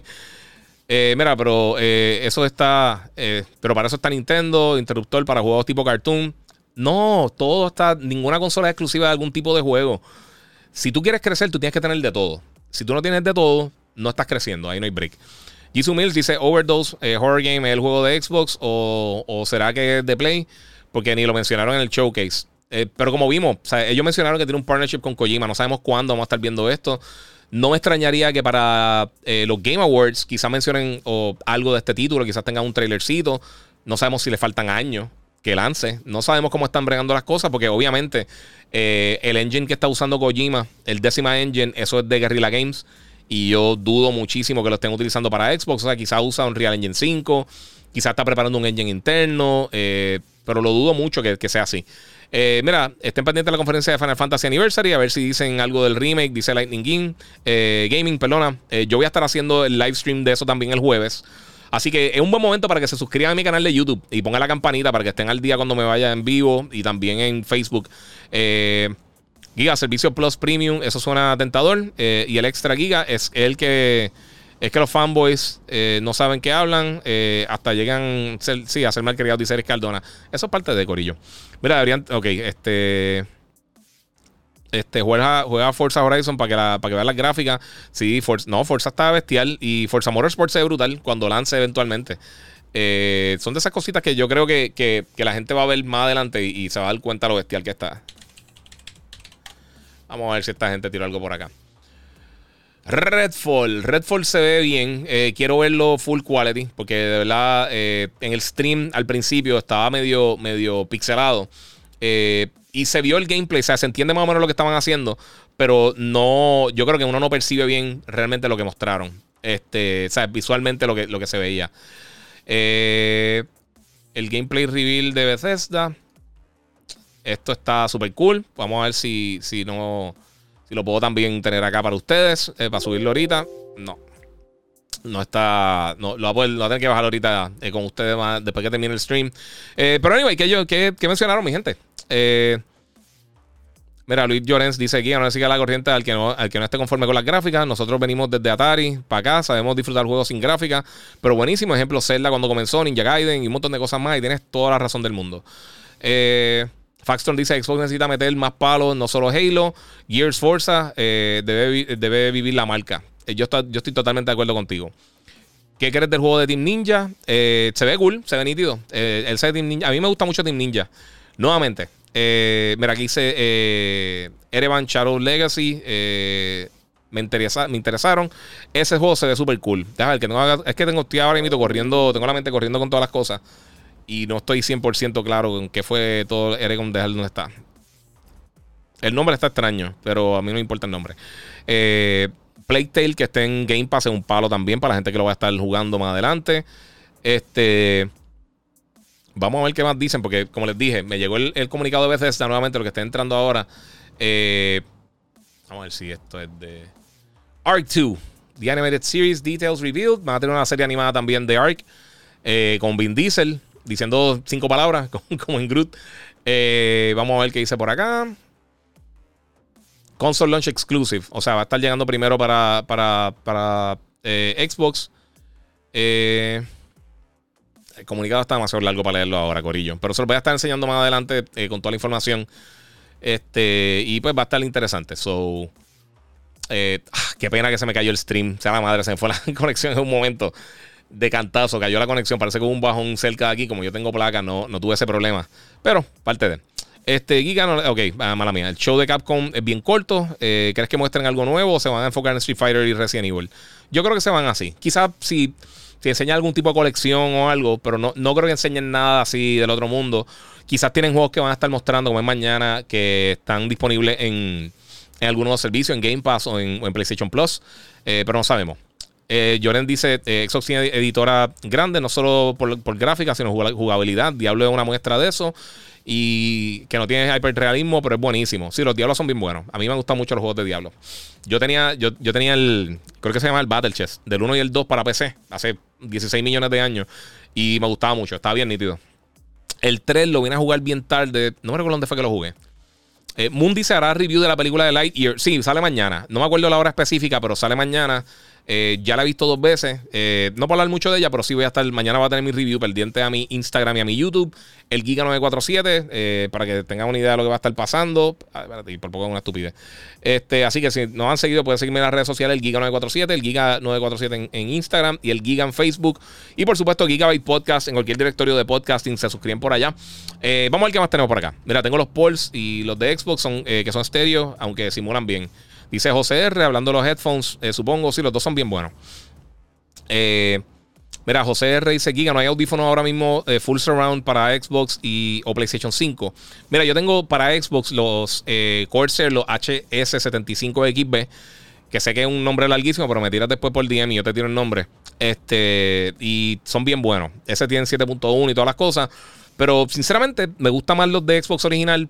Eh, mira, pero eh, eso está. Eh, pero para eso está Nintendo, interruptor para juegos tipo cartoon. No, todo está. Ninguna consola es exclusiva de algún tipo de juego. Si tú quieres crecer, tú tienes que tener de todo. Si tú no tienes de todo, no estás creciendo. Ahí no hay break. Jisoo Mills dice: Overdose Horror Game es el juego de Xbox o, será que es de Play? Porque ni lo mencionaron en el showcase. pero como vimos, ellos mencionaron que tiene un partnership con Kojima. No sabemos cuándo vamos a estar viendo esto. No me extrañaría que para eh, los Game Awards quizás mencionen algo de este título, quizás tengan un trailercito. No sabemos si le faltan años que lance. No sabemos cómo están bregando las cosas, porque obviamente eh, el engine que está usando Kojima, el décima engine, eso es de Guerrilla Games. Y yo dudo muchísimo que lo estén utilizando para Xbox. O sea, quizás usa un Real Engine 5, quizás está preparando un engine interno, eh, pero lo dudo mucho que, que sea así. Eh, mira, estén pendientes de la conferencia de Final Fantasy Anniversary, a ver si dicen algo del remake, dice Lightning Game, eh, Gaming, perdona. Eh, yo voy a estar haciendo el live stream de eso también el jueves. Así que es un buen momento para que se suscriban a mi canal de YouTube y pongan la campanita para que estén al día cuando me vaya en vivo y también en Facebook. Giga, Servicio Plus Premium, eso suena tentador. y el Extra Giga es el que es que los fanboys eh, no saben qué hablan, eh, hasta llegan sí, a ser malcriados, dice Eric Cardona. Eso es parte de Corillo. Mira, deberían. Ok, este. Este, juega, juega Forza Horizon para que, que vean las gráficas. Sí, Forza, no, Forza está bestial. Y Forza Motorsport se ve brutal cuando lance eventualmente. Eh, son de esas cositas que yo creo que, la gente va a ver más adelante y, y se va a dar cuenta lo bestial que está. Vamos a ver si esta gente tira algo por acá. Redfall. Redfall se ve bien. Eh, quiero verlo full quality. Porque de verdad, eh, en el stream al principio estaba medio, medio pixelado. Eh, y se vio el gameplay. O sea, se entiende más o menos lo que estaban haciendo. Pero no. Yo creo que uno no percibe bien realmente lo que mostraron. Este. O sea, visualmente lo que, lo que se veía. el gameplay reveal de Bethesda. Esto está súper cool. Vamos a ver si, si no. Si lo puedo también tener acá para ustedes. Eh, para subirlo ahorita. No. No está. No, lo, voy a, tener que bajar ahorita eh, con ustedes después que termine el stream. Eh, pero anyway, ¿qué, mencionaron, mi gente? Mira, Luis Llorens dice aquí, no siga la corriente al que, no, al que no esté conforme con las gráficas. Nosotros venimos desde Atari para acá, sabemos disfrutar juegos sin gráficas, pero buenísimo. Ejemplo, Zelda cuando comenzó, Ninja Gaiden y un montón de cosas más, y tienes toda la razón del mundo. Eh, Faxton dice Xbox necesita meter más palos, no solo Halo. Gears Forza eh, debe, vivir la marca. Eh, yo, estoy totalmente de acuerdo contigo. ¿Qué crees del juego de Team Ninja? se ve cool, se ve nítido. el set. A mí me gusta mucho Team Ninja. Nuevamente, eh, mira, aquí dice eh, Erevan Shadow Legacy. Eh, me, interesa, me interesaron. Ese juego se ve súper cool. Déjame que no es que tengo, estoy ahora mismo corriendo, tengo la mente corriendo con todas las cosas. Y no estoy 100% claro en qué fue todo Eregon de dónde está. El nombre está extraño, pero a mí no me importa el nombre. Eh, Playtale, que esté en Game Pass, es un palo también para la gente que lo va a estar jugando más adelante. Este. Vamos a ver qué más dicen, porque como les dije, me llegó el, comunicado de Bethesda nuevamente, lo que está entrando ahora. Eh, vamos a ver si esto es de Ark 2. The Animated Series Details Revealed. Van a tener una serie animada también de Ark eh, con Vin Diesel diciendo cinco palabras, como en Groot. Eh, vamos a ver qué dice por acá. Console Launch Exclusive. O sea, va a estar llegando primero para, para, para Xbox. Eh, el comunicado está demasiado largo para leerlo ahora, Corillo. Pero se lo voy a estar enseñando más adelante eh, con toda la información. Este, y pues va a estar interesante. So, eh, ah, qué pena que se me cayó el stream. Sea la madre, se me fue la conexión en un momento de cantazo. Cayó la conexión. Parece que hubo un bajón cerca de aquí. Como yo tengo placa, no, no tuve ese problema. Pero, parte de. Este, Giga, no, ok, ah, mala mía. El show de Capcom es bien corto. Eh, ¿Crees que muestren algo nuevo o se van a enfocar en Street Fighter y Resident Evil? Yo creo que se van así. Quizás si si enseña algún tipo de colección o algo, pero no, no creo que enseñen nada así del otro mundo. Quizás tienen juegos que van a estar mostrando, como es mañana, que están disponibles en, en algunos servicios, en Game Pass o en, PlayStation Plus, eh, pero no sabemos. Eh, dice: eh, Xbox tiene editora grande, no solo por, gráfica, sino jugabilidad. Diablo es una muestra de eso y que no tiene hiperrealismo, pero es buenísimo. Sí, los Diablos son bien buenos. A mí me gustan mucho los juegos de Diablo. Yo tenía, yo, yo tenía el, creo que se llama el Battle Chess, del 1 y el 2 para PC, hace 16 millones de años, y me gustaba mucho, estaba bien nítido. El 3 lo vine a jugar bien tarde, no me recuerdo dónde fue que lo jugué. Eh, Mundi se hará review de la película de Lightyear. Sí, sale mañana. No me acuerdo la hora específica, pero sale mañana. Eh, ya la he visto dos veces. Eh, no puedo hablar mucho de ella, pero sí voy a estar. Mañana va a tener mi review pendiente a mi Instagram y a mi YouTube. El Giga947, eh, para que tengan una idea de lo que va a estar pasando. Ah, espérate, por poco es una estupidez. Este, así que si no han seguido, pueden seguirme en las redes sociales: el Giga947, el Giga947 en, Instagram y el Giga en Facebook. Y por supuesto, Gigabyte Podcast en cualquier directorio de podcasting. Se suscriben por allá. vamos a ver qué más tenemos por acá. Mira, tengo los polls y los de Xbox son, que son estéreo, aunque simulan bien. Dice José R, hablando de los headphones, eh, supongo, sí, los dos son bien buenos. Eh, mira, José R dice Giga, no hay audífonos ahora mismo eh, full surround para Xbox y, o PlayStation 5. Mira, yo tengo para Xbox los Corsair, los HS75XB, que sé que es un nombre larguísimo, pero me tiras después por DM y yo te tiro el nombre. Este, y son bien buenos. Ese tiene 7.1 y todas las cosas. Pero sinceramente, me gustan más los de Xbox original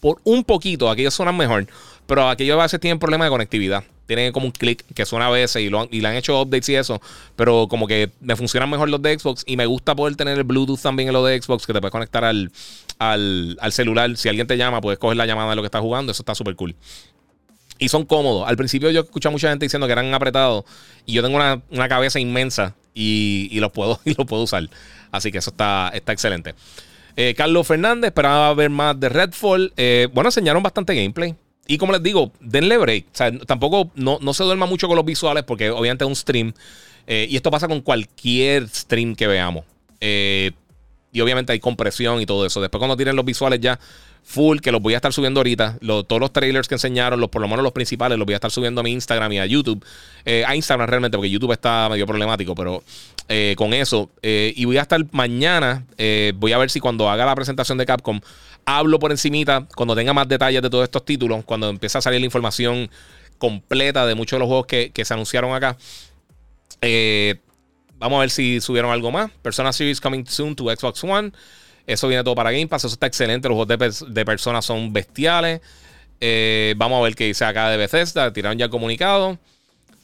por un poquito. Aquellos suenan mejor. Pero aquellos a veces tienen problemas de conectividad. Tienen como un clic que suena a veces y, lo, y le han hecho updates y eso. Pero como que me funcionan mejor los de Xbox. Y me gusta poder tener el Bluetooth también en los de Xbox. Que te puedes conectar al, al, celular. Si alguien te llama, puedes coger la llamada de lo que estás jugando. Eso está súper cool. Y son cómodos. Al principio yo escuché a mucha gente diciendo que eran apretados. Y yo tengo una, cabeza inmensa. Y, los puedo, y los puedo usar. Así que eso está, está excelente. Eh, Carlos Fernández esperaba ver más de Redfall. Eh, bueno, enseñaron bastante gameplay. Y como les digo, denle break. O sea, tampoco no, se duerma mucho con los visuales porque obviamente es un stream. Eh, y esto pasa con cualquier stream que veamos. y obviamente hay compresión y todo eso. Después cuando tienen los visuales ya full, que los voy a estar subiendo ahorita. todos los trailers que enseñaron, los, por lo menos los principales, los voy a estar subiendo a mi Instagram y a YouTube. a Instagram realmente, porque YouTube está medio problemático, pero eh, con eso. Eh, y voy a estar mañana, eh, voy a ver si cuando haga la presentación de Capcom, hablo por encimita, cuando tenga más detalles de todos estos títulos, cuando empiece a salir la información completa de muchos de los juegos que, se anunciaron acá. vamos a ver si subieron algo más. Persona Series coming soon to Xbox One. Eso viene todo para Game Pass. Eso está excelente. Los juegos de, personas son bestiales. Eh, vamos a ver qué dice acá de Bethesda. Tiraron ya comunicado.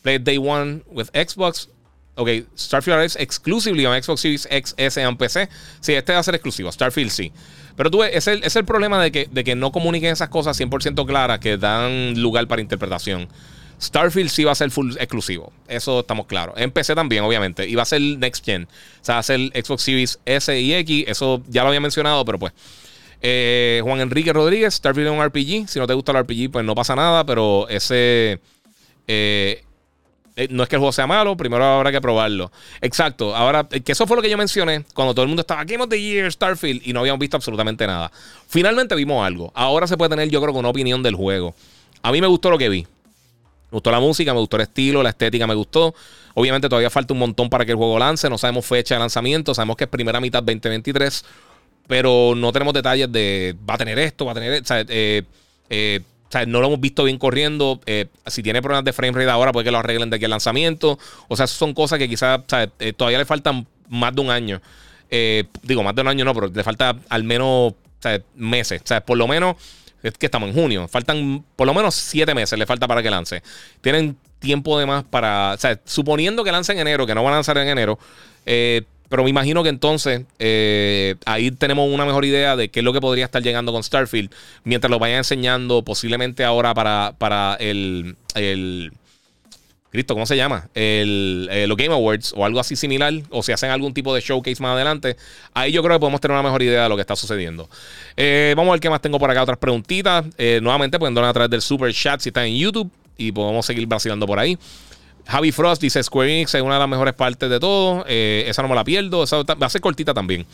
Play Day One with Xbox. Ok, Starfield es exclusively on Xbox Series X, S and PC. Sí, este va a ser exclusivo. Starfield sí. Pero tú ves, es el, es el problema de que, de que no comuniquen esas cosas 100% claras que dan lugar para interpretación. Starfield sí va a ser full exclusivo. Eso estamos claros. En PC también, obviamente. Y va a ser Next Gen. O sea, va a ser Xbox Series S y X. Eso ya lo había mencionado, pero pues. Eh, Juan Enrique Rodríguez, Starfield es un RPG. Si no te gusta el RPG, pues no pasa nada. Pero ese. Eh, eh, no es que el juego sea malo, primero habrá que probarlo. Exacto. Ahora, que eso fue lo que yo mencioné cuando todo el mundo estaba Game of the Year, Starfield, y no habíamos visto absolutamente nada. Finalmente vimos algo. Ahora se puede tener, yo creo, una opinión del juego. A mí me gustó lo que vi. Me gustó la música, me gustó el estilo, la estética me gustó. Obviamente todavía falta un montón para que el juego lance. No sabemos fecha de lanzamiento. Sabemos que es primera mitad 2023. Pero no tenemos detalles de va a tener esto, va a tener... O sea, eh, eh, no lo hemos visto bien corriendo. Eh, si tiene problemas de frame rate ahora, puede que lo arreglen de aquí al lanzamiento. O sea, son cosas que quizás todavía le faltan más de un año. digo, más de un año no, pero le falta al menos meses. O sea, por lo menos es que estamos en junio. Faltan por lo menos siete meses, le falta para que lance. Tienen tiempo de más para. O sea, suponiendo que lance en enero, que no van a lanzar en enero. Eh, pero me imagino que entonces eh, ahí tenemos una mejor idea de qué es lo que podría estar llegando con Starfield. Mientras lo vayan enseñando, posiblemente ahora para, para el Cristo, ¿cómo se llama? El, eh, los Game Awards o algo así similar, o si hacen algún tipo de showcase más adelante, ahí yo creo que podemos tener una mejor idea de lo que está sucediendo. Eh, vamos a ver qué más tengo por acá, otras preguntitas. Eh, nuevamente pueden donar a través del Super Chat si están en YouTube y podemos seguir vacilando por ahí. Javi Frost dice Square Enix es una de las mejores partes de todo. esa no me la pierdo. Esa va a ser cortita también.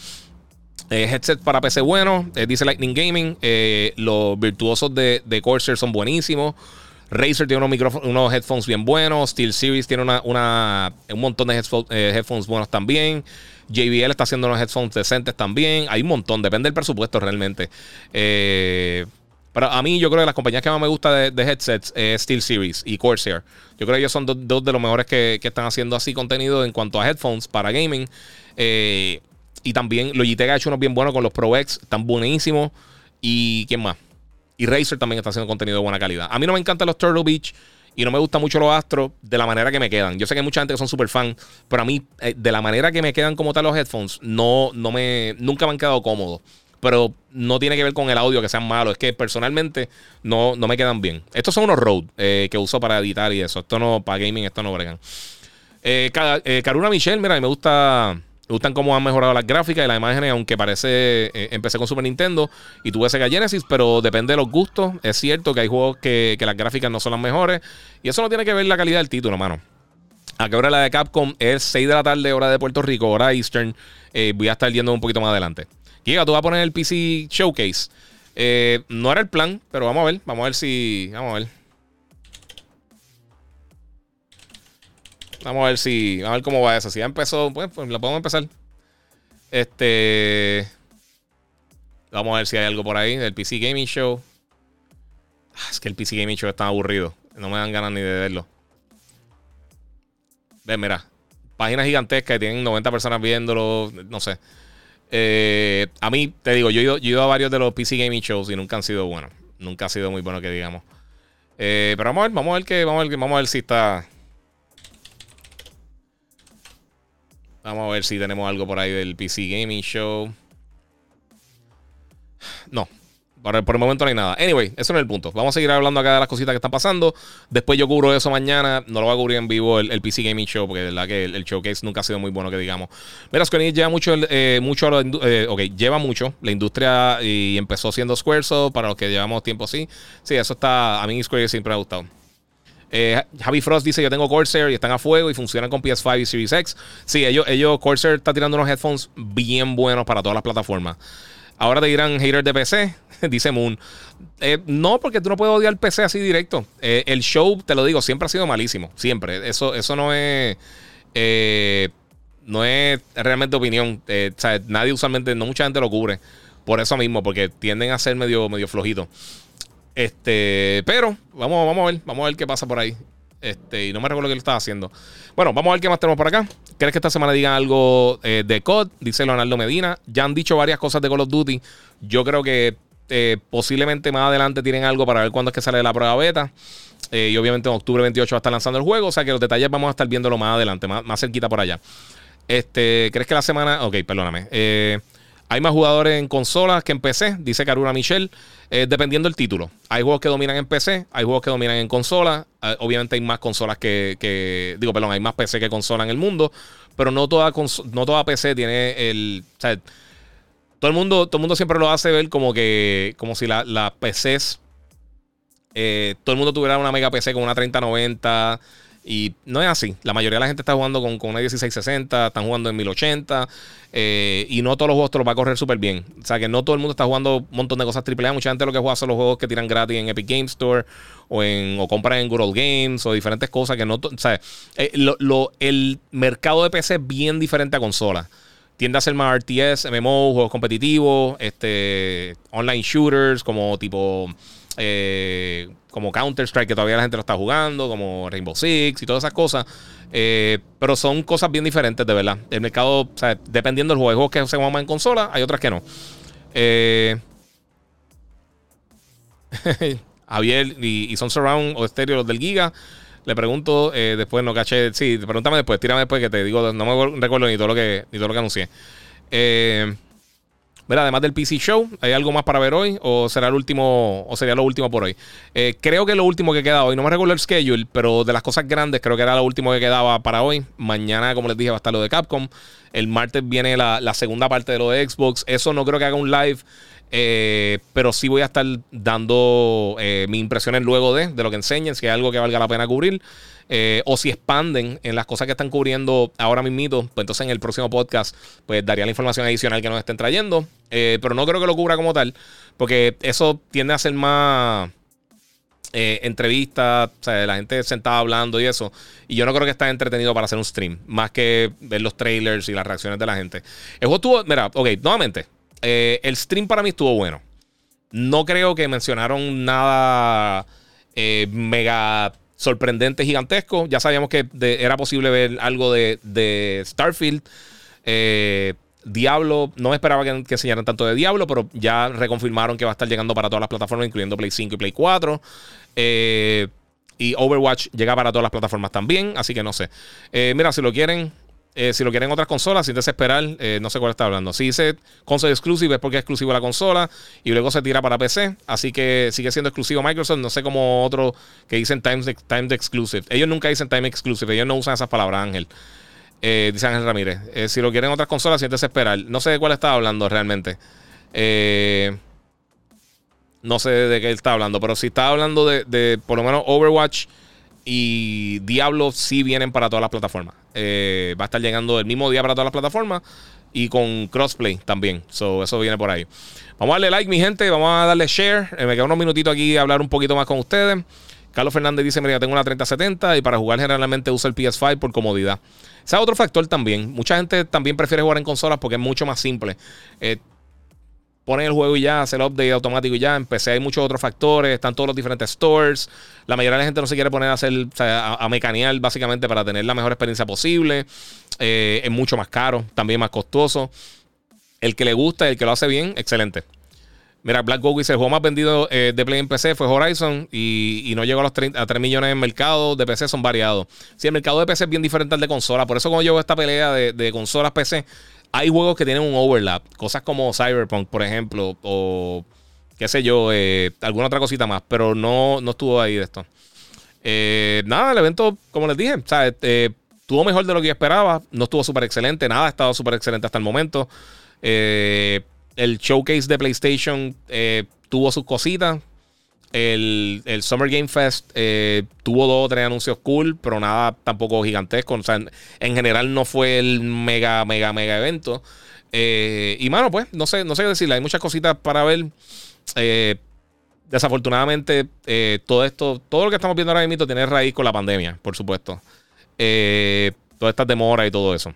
headset para PC bueno. dice Lightning Gaming. los virtuosos de, de Corsair son buenísimos. Razer tiene unos, unos headphones bien buenos. Steel Series tiene una, un montón de eh, headphones, buenos también. JBL está haciendo unos headphones decentes también. Hay un montón, depende del presupuesto realmente. Eh, pero a mí, yo creo que las compañías que más me gusta de, headsets es Steel Series y Corsair. Yo creo que ellos son dos de los mejores que, están haciendo así contenido en cuanto a headphones para gaming. Eh, y también Logitech ha hecho unos bien buenos con los Pro X, están buenísimos. ¿Y quién más? Y Razer también está haciendo contenido de buena calidad. A mí no me encantan los Turtle Beach y no me gustan mucho los Astros de la manera que me quedan. Yo sé que hay mucha gente que son súper fan, pero a mí, eh, de la manera que me quedan como tal los headphones, no, no me, nunca me han quedado cómodos. Pero no tiene que ver con el audio que sean malos. Es que personalmente no, no me quedan bien. Estos son unos Rode eh, que uso para editar y eso. Esto no, para gaming, esto no bregan. Eh, Karuna Michelle, mira, me gusta. Me gustan cómo han mejorado las gráficas y las imágenes, aunque parece. Eh, empecé con Super Nintendo y tuve Sega Genesis, pero depende de los gustos. Es cierto que hay juegos que, las gráficas no son las mejores. Y eso no tiene que ver la calidad del título, mano. A qué hora la de Capcom es 6 de la tarde, hora de Puerto Rico, hora Eastern. Eh, voy a estar yendo un poquito más adelante. Giga, tú vas a poner el PC Showcase. Eh, no era el plan, pero vamos a ver. Vamos a ver si. Vamos a ver. Vamos a ver si. Vamos a ver cómo va eso. Si ya empezó, pues, pues lo podemos empezar. Este. Vamos a ver si hay algo por ahí del PC Gaming Show. Ah, es que el PC Gaming Show está aburrido. No me dan ganas ni de verlo. Ven, mira. Páginas gigantescas que tienen 90 personas viéndolo. No sé. Eh, a mí, te digo, yo he, ido, a varios de los PC Gaming Shows y nunca han sido buenos. Nunca ha sido muy bueno que digamos. Eh, pero vamos a ver, vamos a ver que, vamos a ver, vamos a ver si está. Vamos a ver si tenemos algo por ahí del PC Gaming Show. No, por el, momento no hay nada. Anyway, eso no es el punto. Vamos a seguir hablando acá de las cositas que están pasando. Después yo cubro eso mañana. No lo voy a cubrir en vivo el, PC Gaming Show, porque de verdad que el, showcase nunca ha sido muy bueno, que digamos. Mira, Square Enix lleva mucho, eh, mucho eh, ok, lleva mucho la industria y empezó siendo Squaresoft, para los que llevamos tiempo así. Sí, eso está, a mí Square siempre me ha gustado. Eh, Javi Frost dice: Yo tengo Corsair y están a fuego y funcionan con PS5 y Series X. Sí, ellos, ellos Corsair está tirando unos headphones bien buenos para todas las plataformas. Ahora te dirán hater de PC, dice Moon. Eh, no, porque tú no puedes odiar PC así directo. Eh, el show, te lo digo, siempre ha sido malísimo. Siempre. Eso, eso no es. no es realmente opinión. o sea, nadie usualmente, no mucha gente lo cubre. Por eso mismo, porque tienden a ser medio, medio flojitos. Este, pero vamos, vamos a ver, vamos a ver qué pasa por ahí. Este, y no me recuerdo qué lo estaba haciendo. Bueno, vamos a ver qué más tenemos por acá. ¿Crees que esta semana digan algo eh, de COD? Dice Leonardo Medina. Ya han dicho varias cosas de Call of Duty. Yo creo que eh, posiblemente más adelante tienen algo para ver cuándo es que sale la prueba beta. Eh, y obviamente en octubre 28 va a estar lanzando el juego. O sea que los detalles vamos a estar viéndolo más adelante, más, más cerquita por allá. Este, ¿Crees que la semana... Ok, perdóname. Hay más jugadores en consolas que en PC, dice Karuna Michelle, eh, dependiendo del título. Hay juegos que dominan en PC, hay juegos que dominan en consolas. Eh, obviamente hay más consolas que, Digo, perdón, hay más PC que consola en el mundo. Pero no toda, no toda PC tiene el. O sea, todo el mundo, todo el mundo siempre lo hace ver como que. Como si las la PCs. Eh, todo el mundo tuviera una mega PC con una 3090 y no es así. La mayoría de la gente está jugando con, con una 1660, están jugando en 1080. Eh, y no todos los juegos te los va a correr súper bien. O sea que no todo el mundo está jugando un montón de cosas AAA. Mucha gente lo que juega son los juegos que tiran gratis en Epic Game Store o, en, o compran en Good Old Games o diferentes cosas que no. O sea, eh, el mercado de PC es bien diferente a consola. Tiende a ser más RTS, MMO, juegos competitivos, este, online shooters como tipo eh, como Counter-Strike, que todavía la gente lo está jugando, como Rainbow Six y todas esas cosas. Eh, pero son cosas bien diferentes, de verdad. El mercado, o dependiendo del juego que se juegan en consola, hay otras que no. Eh, Javier y, son Surround o Stereo los del Giga. Le pregunto, después no caché. Sí, pregúntame después, tírame después que te digo, no me recuerdo ni todo lo que, ni todo lo que anuncié. Eh, Mira, además del PC Show, ¿hay algo más para ver hoy? ¿O será el último, o sería lo último por hoy? Eh, creo que lo último que queda hoy, no me recuerdo el schedule, pero de las cosas grandes, creo que era lo último que quedaba para hoy. Mañana, como les dije, va a estar lo de Capcom. El martes viene la, segunda parte de lo de Xbox. Eso no creo que haga un live. Eh, pero sí voy a estar dando eh, mis impresiones luego de, de lo que enseñen, si hay algo que valga la pena cubrir. Eh, o si expanden en las cosas que están cubriendo ahora mismito, pues entonces en el próximo podcast pues daría la información adicional que nos estén trayendo. Eh, pero no creo que lo cubra como tal, porque eso tiende a ser más eh, entrevistas, o sea, la gente sentada hablando y eso. Y yo no creo que esté entretenido para hacer un stream, más que ver los trailers y las reacciones de la gente. El juego estuvo, mira, ok, nuevamente, el stream para mí estuvo bueno. No creo que mencionaron nada mega sorprendente, gigantesco. Ya sabíamos que era posible ver algo de, Starfield. Eh, Diablo, no esperaba que, que, enseñaran tanto de Diablo, pero ya reconfirmaron que va a estar llegando para todas las plataformas, incluyendo Play 5 y Play 4. Eh, y Overwatch llega para todas las plataformas también, así que no sé. Eh, mira, si lo quieren, eh, si lo quieren otras consolas, sin desesperar, eh, no sé cuál está hablando. Si dice console exclusive es porque es exclusivo la consola y luego se tira para PC. Así que sigue siendo exclusivo Microsoft. No sé como otro que dicen Times, Exclusive. Ellos nunca dicen Time Exclusive. Ellos no usan esas palabras, Ángel. Eh, dice Ángel Ramírez. si lo quieren otras consolas, sin desesperar. No sé de cuál está hablando realmente. no sé de qué está hablando. Pero si está hablando de, de por lo menos Overwatch y Diablo sí vienen para todas las plataformas. Eh, va a estar llegando el mismo día para todas las plataformas y con crossplay también. So, eso viene por ahí. Vamos a darle like, mi gente. Vamos a darle share. Eh, me queda unos minutitos aquí a hablar un poquito más con ustedes. Carlos Fernández dice: Mira, tengo una 3070 y para jugar generalmente uso el PS5 por comodidad. Ese es otro factor también. Mucha gente también prefiere jugar en consolas porque es mucho más simple. Eh, ponen el juego y ya, hacer el update automático y ya. En PC hay muchos otros factores, están todos los diferentes stores. La mayoría de la gente no se quiere poner a hacer, a, mecanear básicamente para tener la mejor experiencia posible. Eh, es mucho más caro, también más costoso. El que le gusta, el que lo hace bien, excelente. Mira, Black Goku dice: el juego más vendido eh, de Play en PC fue Horizon y, no llegó a los 30, a 3 millones en mercado de PC, son variados. Sí, el mercado de PC es bien diferente al de consola. Por eso, cuando yo esta pelea de consolas PC, hay juegos que tienen un overlap, cosas como Cyberpunk, por ejemplo, o qué sé yo, eh, alguna otra cosita más, pero no, no estuvo ahí de esto. Eh, nada, el evento, como les dije, eh, estuvo mejor de lo que yo esperaba, no estuvo súper excelente, nada ha estado súper excelente hasta el momento. el showcase de PlayStation tuvo sus cositas, el, Summer Game Fest eh, tuvo dos o tres anuncios cool, pero nada tampoco gigantesco. O sea, en, general no fue el mega, mega, mega evento. Eh, y mano, pues, no sé, no sé qué decirle. Hay muchas cositas para ver. Eh, desafortunadamente, todo esto, todo lo que estamos viendo ahora mismo tiene raíz con la pandemia, por supuesto. todas estas demoras y todo eso.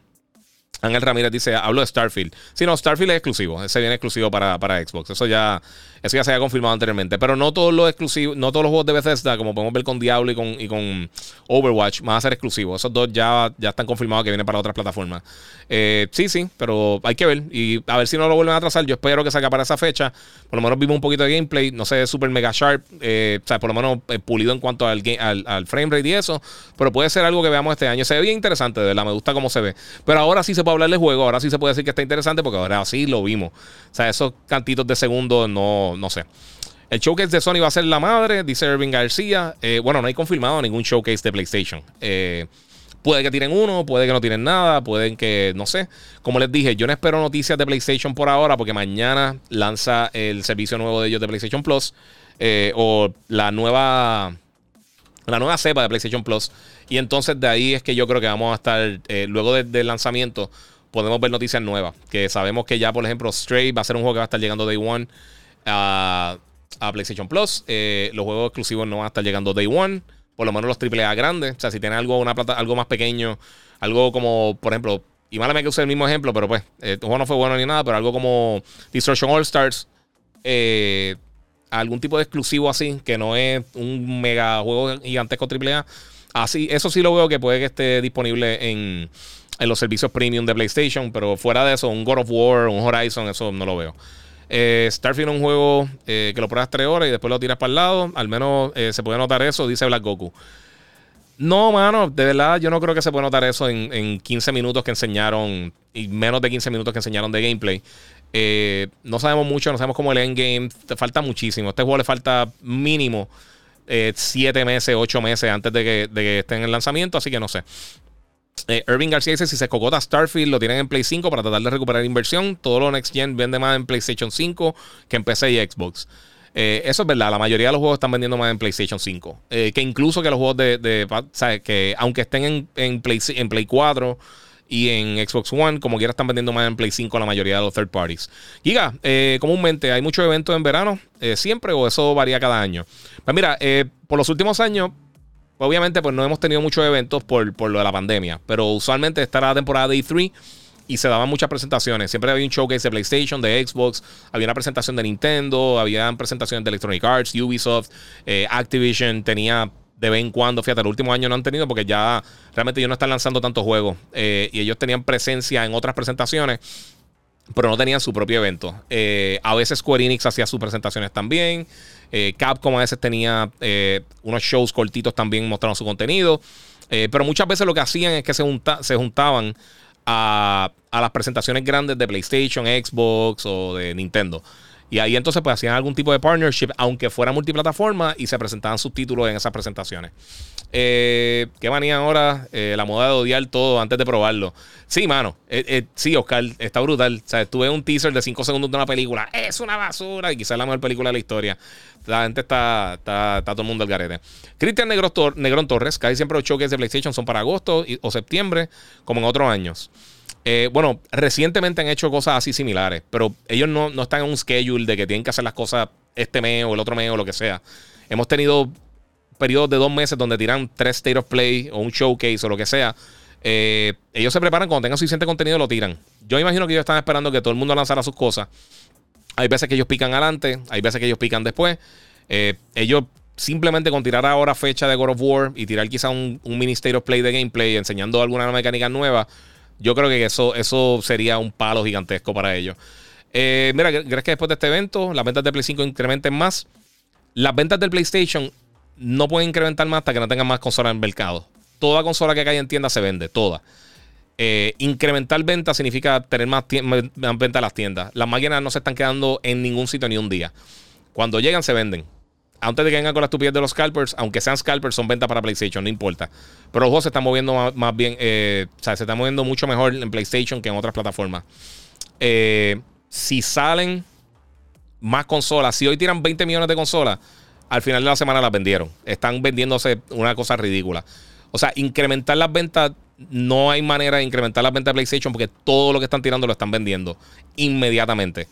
Ángel Ramírez dice, hablo de Starfield. Sí, no, Starfield es exclusivo. Ese viene exclusivo para, para Xbox. Eso ya, eso ya se había confirmado anteriormente. Pero no todos los exclusivos, no todos los juegos de Bethesda, como podemos ver con Diablo y con, y con Overwatch, van a ser exclusivos. Esos dos ya, ya están confirmados que vienen para otras plataformas. Eh, sí, sí, pero hay que ver. Y a ver si no lo vuelven a atrasar. Yo espero que salga para esa fecha. Por lo menos vimos un poquito de gameplay. No sé, super mega sharp. Eh, o sea, por lo menos eh, pulido en cuanto al, al, al frame rate y eso. Pero puede ser algo que veamos este año. Se ve bien interesante, de verdad. Me gusta cómo se ve. Pero ahora sí se puede hablar de juego. Ahora sí se puede decir que está interesante porque ahora sí lo vimos. O sea, esos cantitos de segundo, no, no sé. El showcase de Sony va a ser la madre, dice Irving García. Eh, bueno, no hay confirmado ningún showcase de PlayStation. Eh, puede que tiren uno, puede que no tiren nada, pueden que, no sé. Como les dije, yo no espero noticias de PlayStation por ahora porque mañana lanza el servicio nuevo de ellos de PlayStation Plus eh, o la nueva, la nueva cepa de PlayStation Plus. Y entonces de ahí es que yo creo que vamos a estar, luego del lanzamiento, podemos ver noticias nuevas. Que sabemos que ya, por ejemplo, Stray va a ser un juego que va a estar llegando Day One a, PlayStation Plus. Eh, los juegos exclusivos no van a estar llegando Day One. Por lo menos los AAA grandes. O sea, si tienen algo, una plata, algo más pequeño, algo como, por ejemplo, y me que use el mismo ejemplo, pero pues, eh, el juego no fue bueno ni nada, pero algo como Destruction All Stars. Eh, algún tipo de exclusivo así, que no es un mega juego gigantesco AAA. Así, eso sí lo veo que puede que esté disponible en, en los servicios premium de PlayStation, pero fuera de eso, un God of War, un Horizon, eso no lo veo. Eh, Starfield es un juego eh, que lo pruebas tres horas y después lo tiras para el lado. Al menos eh, se puede notar eso, dice Black Goku. No, mano, de verdad yo no creo que se pueda notar eso en, 15 minutos que enseñaron y menos de 15 minutos que enseñaron de gameplay. no sabemos mucho, no sabemos cómo el endgame. Te falta muchísimo. este juego le falta mínimo 7 meses, 8 meses antes de que, de que esté en el lanzamiento, así que no sé. Eh, Irving García dice: Si se cocota Starfield, lo tienen en Play 5 para tratar de recuperar inversión. Todo lo Next Gen vende más en PlayStation 5 que en PC y Xbox. Eh, eso es verdad, la mayoría de los juegos están vendiendo más en PlayStation 5. Eh, que incluso que los juegos de. ¿sabes? Que aunque estén en, en, Play, en Play 4 y en Xbox One, como quiera, están vendiendo más en Play 5 la mayoría de los third parties. Giga, comúnmente hay muchos eventos en verano, siempre, o eso varía cada año. Pues mira, por los últimos años Obviamente, pues no hemos tenido muchos eventos por, lo de la pandemia, pero usualmente esta era la temporada de E3 y se daban muchas presentaciones. Siempre había un showcase de PlayStation, de Xbox, había una presentación de Nintendo, había presentaciones de Electronic Arts, Ubisoft, eh, Activision tenía de vez en cuando, fíjate, el último año no han tenido porque ya realmente ellos no están lanzando tantos juegos eh, y ellos tenían presencia en otras presentaciones pero no tenían su propio evento. Eh, a veces Square Enix hacía sus presentaciones también. Eh, Capcom a veces tenía eh, unos shows cortitos también mostrando su contenido. pero muchas veces lo que hacían es que se, juntaban a, las presentaciones grandes de PlayStation, Xbox o de Nintendo. Y ahí entonces pues hacían algún tipo de partnership, aunque fuera multiplataforma, y se presentaban sus títulos en esas presentaciones. Eh, ¿Qué manía ahora? Eh, la moda de odiar todo antes de probarlo. Sí, mano. Eh, sí, Oscar, está brutal. O sea, tuve un teaser de 5 segundos de una película. Es una basura. Y quizás la mejor película de la historia. La gente está, está, todo el mundo al garete. Cristian Negrón Torres, casi siempre los choques de PlayStation son para agosto o septiembre, como en otros años. Eh, bueno, recientemente han hecho cosas así similares, pero ellos no, están en un schedule de que tienen que hacer las cosas este mes o el otro mes o lo que sea. Hemos tenido periodos de dos meses donde tiran tres State of Play o un showcase o lo que sea. Eh, ellos se preparan cuando tengan suficiente contenido lo tiran. Yo imagino que ellos están esperando que todo el mundo lanzara sus cosas. Hay veces que ellos pican adelante, hay veces que ellos pican después. Eh, ellos simplemente con tirar ahora fecha de God of War y tirar quizá un, un mini State of Play de gameplay enseñando alguna mecánica nueva yo creo que eso, eso sería un palo gigantesco para ellos. Eh, mira, ¿crees que después de este evento las ventas de Play 5 incrementen más? Las ventas del PlayStation no pueden incrementar más hasta que no tengan más consolas en el mercado. Toda consola que cae en tienda se vende, toda. Eh, incrementar ventas significa tener más, más ventas en las tiendas. Las máquinas no se están quedando en ningún sitio ni un día. Cuando llegan, se venden antes de que vengan con la estupidez de los scalpers, aunque sean scalpers, son ventas para PlayStation, no importa. Pero los juegos se están moviendo más, bien, eh, o sea, se están moviendo mucho mejor en PlayStation que en otras plataformas. Eh, si salen más consolas, si hoy tiran 20 millones de consolas, al final de la semana las vendieron. Están vendiéndose una cosa ridícula. O sea, incrementar las ventas, no hay manera de incrementar las ventas de PlayStation porque todo lo que están tirando lo están vendiendo inmediatamente.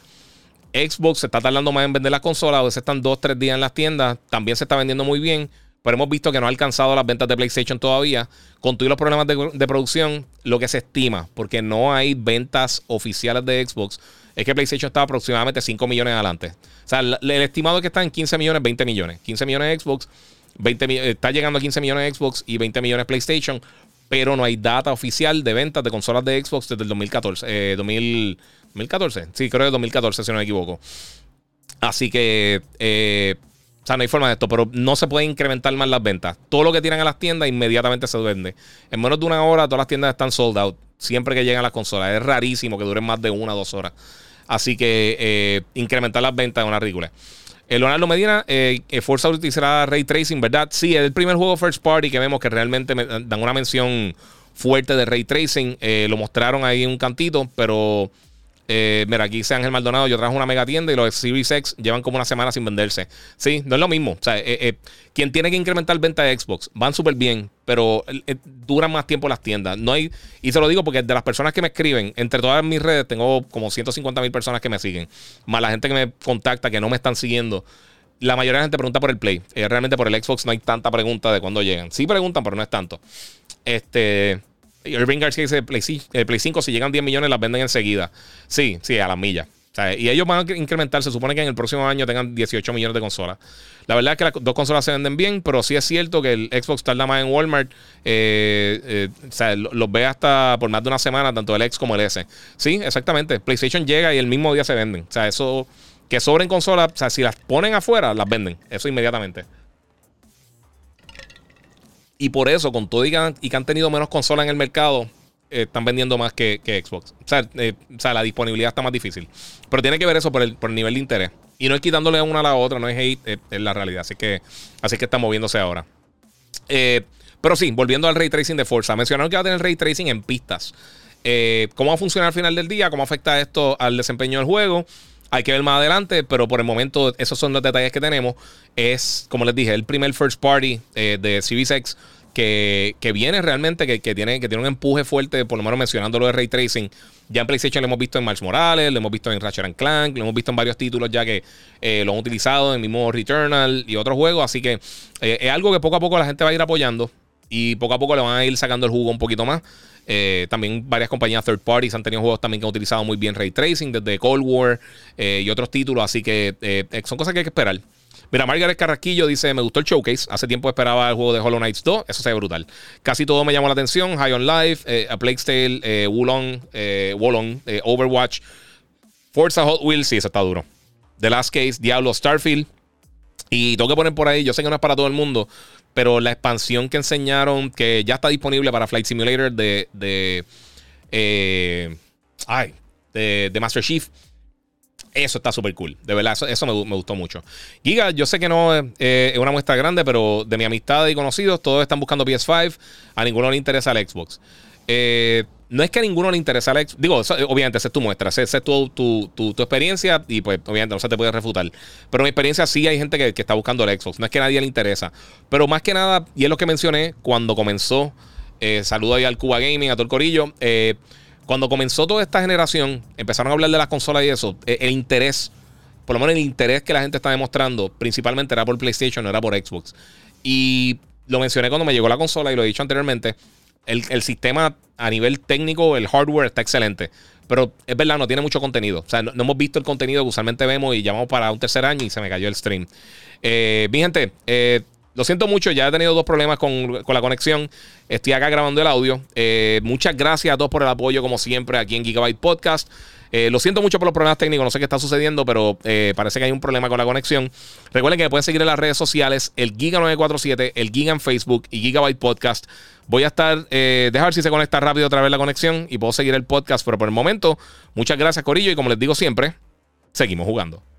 Xbox se está tardando más en vender las consolas, a veces están dos, tres días en las tiendas, también se está vendiendo muy bien. pero hemos visto que no ha alcanzado las ventas de PlayStation todavía. Con todos los problemas de, producción, lo que se estima, porque no hay ventas oficiales de Xbox, es que PlayStation está aproximadamente 5 millones adelante. O sea, el, estimado es que está en 15 millones, 20 millones. 15 millones de Xbox, 20, está llegando a 15 millones de Xbox y 20 millones de PlayStation, pero no hay data oficial de ventas de consolas de Xbox desde el 2014. 2014, eh, sí, creo que 2014, si no me equivoco. Así que eh, o sea, no hay forma de esto, pero no se puede incrementar más las ventas. Todo lo que tiran a las tiendas inmediatamente se vende. En menos de una hora todas las tiendas están sold out. Siempre que llegan las consolas. Es rarísimo que duren más de una o dos horas. Así que eh, incrementar las ventas es una ridícula. El Leonardo Medina, eh, Forza utilizará Ray Tracing, ¿verdad? Sí, es el primer juego first party que vemos que realmente dan una mención fuerte de Ray Tracing. Eh, lo mostraron ahí en un cantito, pero eh, mira, aquí dice Ángel Maldonado, yo trabajo una mega tienda y los Series X llevan como una semana sin venderse. Sí, no es lo mismo. O sea, eh, eh, quien tiene que incrementar venta de Xbox van súper bien, pero duran más tiempo las tiendas. No hay, y se lo digo porque de las personas que me escriben, entre todas mis redes, tengo como 150 mil personas que me siguen, más la gente que me contacta, que no me están siguiendo. La mayoría de la gente pregunta por el Play. realmente por el Xbox no hay tanta pregunta de cuándo llegan. Sí preguntan, pero no es tanto. Este. Irving García dice Play, Play 5, si llegan 10 millones, las venden enseguida. Sí, sí, a las millas. y ellos van a incrementar. Se supone que en el próximo año tengan 18 millones de consolas. La verdad es que las dos consolas se venden bien, pero sí es cierto que el Xbox tarda más en Walmart. Eh, eh, o sea, los ve hasta por más de una semana, tanto el X como el S. Sí, exactamente. PlayStation llega y el mismo día se venden. O sea, eso que sobren consolas, o sea, si las ponen afuera, las venden. Eso inmediatamente. Y por eso, con todo y que han, tenido menos consolas en el mercado, eh, están vendiendo más que, Xbox. Eh, o sea, la disponibilidad está más difícil. Pero tiene que ver eso por el, nivel de interés. Y no es quitándole una a la otra, no es hate, la realidad. Así que, así que está moviéndose ahora. Eh, pero sí, volviendo al ray tracing de Forza. Mencionaron que va a tener ray tracing en pistas. ¿Cómo va a funcionar al final del día? ¿Cómo afecta esto al desempeño del juego? Hay que ver más adelante, pero por el momento esos son los detalles que tenemos. Es, como les dije, el primer first party de Series X que, viene realmente, que, tiene, que tiene un empuje fuerte, por lo menos mencionando lo de Ray Tracing. Ya en PlayStation lo hemos visto en Miles Morales, lo hemos visto en Ratchet Clank, lo hemos visto en varios títulos ya que eh, lo han utilizado en el mismo Returnal y otros juegos. Así que eh, es algo que poco a poco la gente va a ir apoyando y poco a poco le van a ir sacando el jugo un poquito más. Eh, también varias compañías third parties han tenido juegos también que han utilizado muy bien Ray Tracing, desde Cold War y otros títulos. Así que son cosas que hay que esperar. Mira, Margaret Carrasquillo dice: Me gustó el showcase. Hace tiempo esperaba el juego de Hollow Knights 2. Eso se ve brutal. Casi todo me llamó la atención: High on Life, eh, A Plague Tale, eh, Wulong, eh, eh, Overwatch, Forza Hot Wheels. Sí, eso está duro. The Last Case, Diablo, Starfield. Y tengo que poner por ahí, yo sé que no es para todo el mundo, pero la expansión que enseñaron, que ya está disponible para Flight Simulator de. de ay, de, de Master Chief. Eso está súper cool. De verdad, eso, me, gustó mucho. Giga, yo sé que no eh, es una muestra grande, pero de mi amistad y conocidos, todos están buscando PS5. A ninguno le interesa el Xbox. Eh, no es que a ninguno le interesa el Xbox. Digo, obviamente, esa es tu muestra, esa es tu, tu, experiencia y pues obviamente no se te puede refutar. Pero mi experiencia sí hay gente que, está buscando el Xbox. No es que a nadie le interesa. Pero más que nada, y es lo que mencioné cuando comenzó, eh, saludo ahí al Cuba Gaming, a todo el corillo. Eh, cuando comenzó toda esta generación, empezaron a hablar de las consolas y eso, e, el, interés, por lo menos el interés que la gente está demostrando, principalmente era por PlayStation, no era por Xbox. Y lo mencioné cuando me llegó la consola y lo he dicho anteriormente. El, sistema a nivel técnico, el hardware está excelente. Pero es verdad, no tiene mucho contenido. O sea, no, hemos visto el contenido que usualmente vemos y llamamos para un tercer año y se me cayó el stream. Eh, mi gente, eh, lo siento mucho, ya he tenido dos problemas con, la conexión. Estoy acá grabando el audio. Eh, muchas gracias a todos por el apoyo, como siempre, aquí en Gigabyte Podcast. Eh, lo siento mucho por los problemas técnicos, no sé qué está sucediendo, pero eh, parece que hay un problema con la conexión. Recuerden que me pueden seguir en las redes sociales, el Giga947, el Giga en Facebook y Gigabyte Podcast. Voy a estar, eh, dejar si se conecta rápido otra vez la conexión y puedo seguir el podcast, pero por el momento, muchas gracias Corillo y como les digo siempre, seguimos jugando.